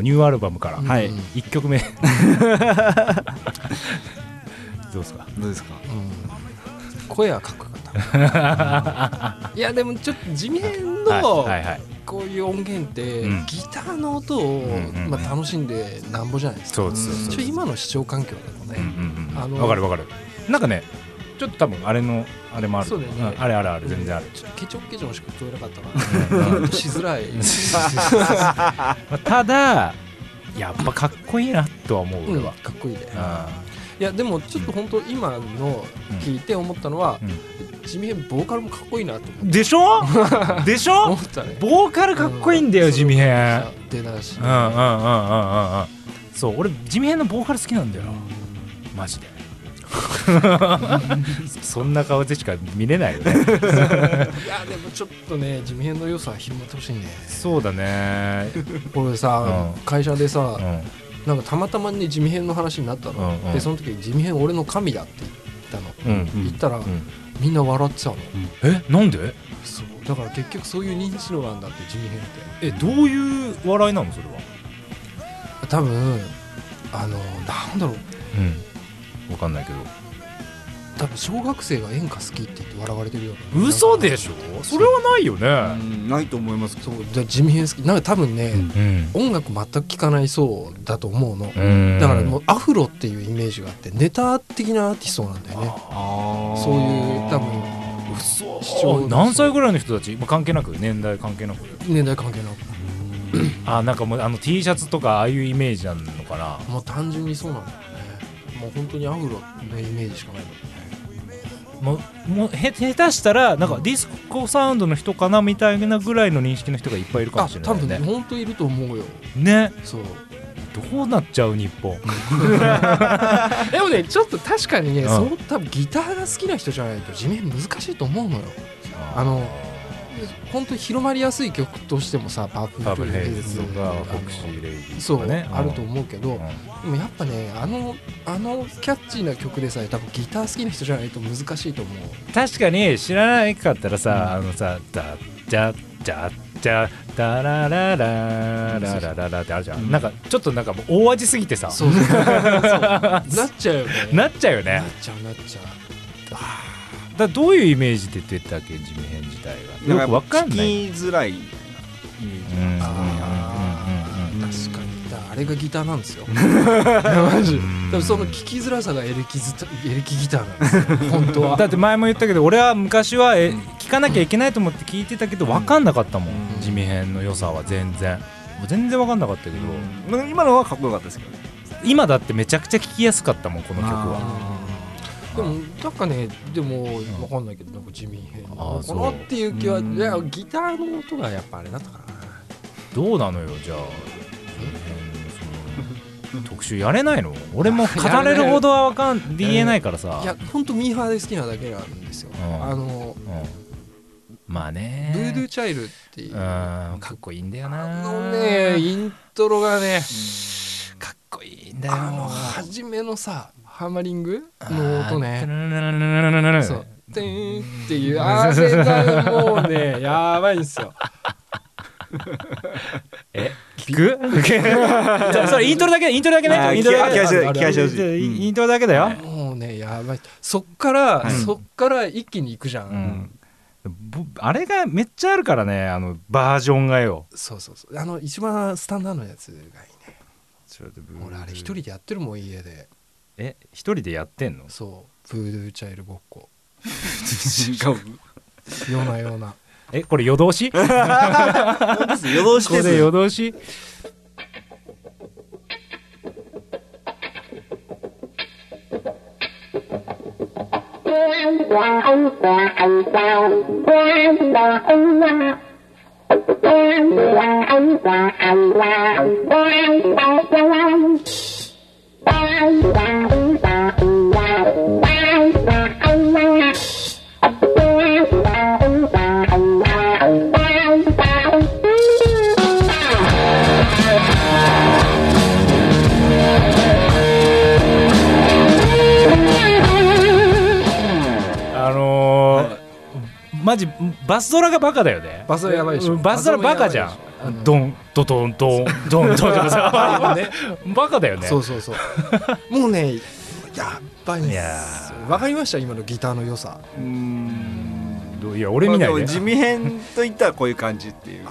Speaker 1: のニューアルバムから。
Speaker 3: はい。
Speaker 2: うん
Speaker 1: 1曲目。どうですか？
Speaker 3: どうですか？
Speaker 2: 声はかっこよかったいやでもちょっと地味編のこういう音源って
Speaker 1: うん。
Speaker 2: ギターの音をまあ楽しんでなんぼじゃないですか。
Speaker 1: そうですそう
Speaker 2: ちょ
Speaker 1: です
Speaker 2: 今の視聴環境だと
Speaker 1: うんう
Speaker 2: ね
Speaker 1: んうん。
Speaker 2: あの
Speaker 1: 分かる分かる。なんかねちょっと多分あれのあれもある
Speaker 2: そうだよね。
Speaker 1: ん。あれあるある。全然ある。
Speaker 2: ちょっとケチョンケチョンしか聞こえなかったから
Speaker 1: うん。
Speaker 2: しづらい
Speaker 1: まあただやっぱかっこいいなとは思う
Speaker 2: うん。
Speaker 1: 俺は
Speaker 2: かっこいいね
Speaker 1: あ
Speaker 2: いやでもちょっと本当今の聞いて思ったのは
Speaker 1: うん。
Speaker 2: 地味編ボーカルもかっこいいなと思
Speaker 1: ーでしょでしょ
Speaker 2: 思ったね
Speaker 1: ボーカルかっこいいん。だよ地味編
Speaker 2: 出だし
Speaker 1: うん。うん。うん。うん。うん。うん。そう俺地味編のボーカル好きなん。だよマジでそんな顔でしか見れないよね。
Speaker 2: いやでもちょっとね地味編の良さ広まってほしいね。
Speaker 1: そうだね。
Speaker 2: これさ、
Speaker 1: うん。
Speaker 2: 会社でさ、
Speaker 1: うん。
Speaker 2: なんかたまたまね地味編の話になったの、
Speaker 1: うんうん。
Speaker 2: でその時地味編俺の神だって言ったの、
Speaker 1: うん
Speaker 2: 言ったら、
Speaker 1: ん。
Speaker 2: みんな笑ってたの。
Speaker 1: え？なんで？
Speaker 2: そう。だから結局そういう認知度なんだって地味編って。
Speaker 1: えどういう笑いなのそれは？
Speaker 2: 多分あのなんだろう。
Speaker 1: うん分かんないけど。
Speaker 2: 多分小学生が演歌好きって言って笑われてるような。
Speaker 1: 嘘でしょ？それはないよ
Speaker 3: う
Speaker 1: ね
Speaker 3: んないと思います
Speaker 2: そうだ地味編好きなんか多分ね、
Speaker 1: うん。
Speaker 2: 音楽全く聴かないそうだと思うの、
Speaker 1: うん。
Speaker 2: だからもうアフロっていうイメージがあってネタ的なアーティストなんだよね。
Speaker 3: あ
Speaker 2: そういう多分
Speaker 1: 嘘。
Speaker 2: 視聴
Speaker 1: 何歳ぐらいの人たち？まあ関係なく？年代関係なく？
Speaker 2: 年代関係なく。
Speaker 1: あなんかもうあの T シャツとかああいうイメージなのかな？
Speaker 2: もう単純にそうなんだよねもう本当にアフロのイメージしかないも
Speaker 1: うもうへ下手したらなんかディスコサウンドの人かなみたいなぐらいの認識の人がいっぱいいるかも
Speaker 2: あ
Speaker 1: しれな
Speaker 2: 多分
Speaker 1: いね
Speaker 2: 本当いると思うよ。
Speaker 1: ね。
Speaker 2: そう。
Speaker 1: どうなっちゃう日本。
Speaker 2: でもねちょっと確かにね、
Speaker 1: うん。
Speaker 2: そう多分ギターが好きな人じゃないと地面難しいと思うのよ。あの本当に広まりやすい曲としてもさパープ
Speaker 1: ルヘイ
Speaker 2: ズ
Speaker 1: ズとかフォクシーレイディ
Speaker 2: そう、
Speaker 1: とかね
Speaker 2: あると思うけど、
Speaker 1: うん。
Speaker 2: でもやっぱねあのあのキャッチーな曲でさえ多分ギター好きな人じゃないと難しいと思う。
Speaker 1: 確かに知らないかったらさ、あのさ「ダッジャッジャッジャダラララララララ」ってあるじゃん、なんかちょっとなんかもう大味すぎてさ。
Speaker 2: なっちゃうよね。
Speaker 1: なっちゃうよね。
Speaker 2: なっちゃうなっちゃう
Speaker 1: だどういうイメージで出てたっけ地味編自体がよくわかんない。
Speaker 3: 聞きづらい。イメージ
Speaker 1: うんうん。
Speaker 2: あ
Speaker 1: うんうん。うん
Speaker 2: ー確かに。だからあれがギターなんですよマジ
Speaker 1: うん
Speaker 2: 多分その聞きづらさがエレキズタエレキギターなんですよ本当は
Speaker 1: だって前も言ったけど俺は昔はえ聞かなきゃいけないと思って聞いてたけど分かんなかったもん、
Speaker 2: うん
Speaker 1: 地味編の良さは全然全然分かんなかったけど、
Speaker 3: うん今のはかっこよかったですけどね
Speaker 1: 今だってめちゃくちゃ聞きやすかったもんこの曲は
Speaker 2: でもなんかねでもわかんないけどなんか地味変なのかなっていう気は
Speaker 3: うん。
Speaker 2: いやギターの音がやっぱあれだったからな。
Speaker 1: どうなのよじゃあ。特集やれないの？俺も語れるほどは分かん 言えないからさ、
Speaker 2: いや本当ミーハーで好きなだけなんですよ。
Speaker 1: うん。
Speaker 2: あの
Speaker 1: うん、まあね。
Speaker 2: ブードゥーチャイルっていう
Speaker 1: かっこいいんだよな。
Speaker 2: のねイントロがね
Speaker 1: かっこいいんだよ。
Speaker 2: あの初めのさハマリング？の音ね。
Speaker 1: ね
Speaker 2: そう「てーん」っていう。あれがもうね やばいんですよ。
Speaker 1: え聞く？じゃあそれイントロだけイントロだけね。イントロだけ。イントロだけだよ、
Speaker 2: もうねやばい。そっから、
Speaker 3: はい。
Speaker 2: そっから一気に行くじゃん、
Speaker 1: うん。ぼあれがめっちゃあるからねあのバージョンがよ。
Speaker 2: そうそうそう。あの一番スタンダードのやつがいいね。俺あれ一人でやってるもん家で
Speaker 1: え一人でやってんの？
Speaker 2: そう。ブードゥーチャイルごっこ。
Speaker 3: 違う
Speaker 2: ようなような。
Speaker 1: えこれ夜通し？
Speaker 3: 夜通しです。
Speaker 1: れ夜通し？バスドラがバカだよね。
Speaker 2: バスドラやばいでしょ。
Speaker 1: うんバスドラバカじゃん。ドンドドンドンドンドンとかさ。
Speaker 2: ね。
Speaker 1: バカだよね。
Speaker 2: そうそうそう。もうねやばいんで
Speaker 1: いや
Speaker 2: すわかりました今のギターの良さ。
Speaker 3: うん。
Speaker 1: いや俺見ないで。
Speaker 3: まあでも地味編といったらこういう感じっていう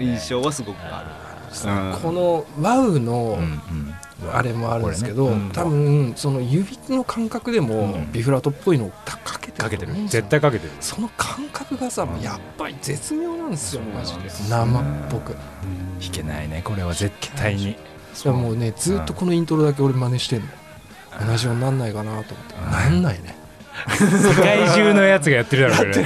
Speaker 3: 印象はすごくある。うん
Speaker 2: このワウの、
Speaker 1: うんうん
Speaker 2: あれもあるんですけど、
Speaker 1: ね。うん。
Speaker 2: 多分その指の感覚でも
Speaker 1: うん。
Speaker 2: ビフラートっぽいのをかけて
Speaker 1: かけてる。絶対かけてる。
Speaker 2: その感覚がさ、やっぱり絶妙なんですよマジで。生っぽく。
Speaker 1: 弾けないねこれは絶対に。
Speaker 2: それはもうねずっとこのイントロだけ俺真似してんの同じようになんないかなと思って。なんないね。
Speaker 1: 世界中のやつがやってるだろうこ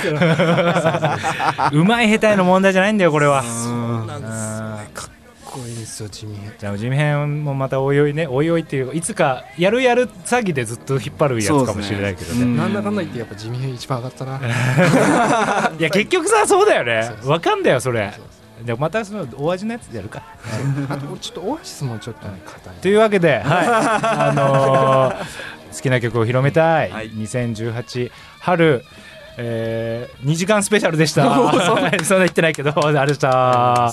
Speaker 1: れ。うまい下手の問題じゃないんだよこれは。
Speaker 2: そうなんですよ
Speaker 1: あ
Speaker 2: ねこいいですよ地味。編
Speaker 1: じゃあ地味編もまたおいおいねおいおいっていういつかやるやる詐欺でずっと引っ張るやつかもしれないけどね。
Speaker 3: ねうん。
Speaker 2: なんだかんだ言ってやっぱ地味編一番上がったな。い
Speaker 1: や結局さそうだよね。わかんだよそれ。
Speaker 2: そう
Speaker 1: でまたそのお味のやつでやるか。
Speaker 2: あとちょっとオアシスもちょっとね硬い
Speaker 1: というわけで、はい。あのー好きな曲を広めたい、
Speaker 3: はい。
Speaker 1: 2018春えー、2時間スペシャルでした。そんな言ってないけどあれでした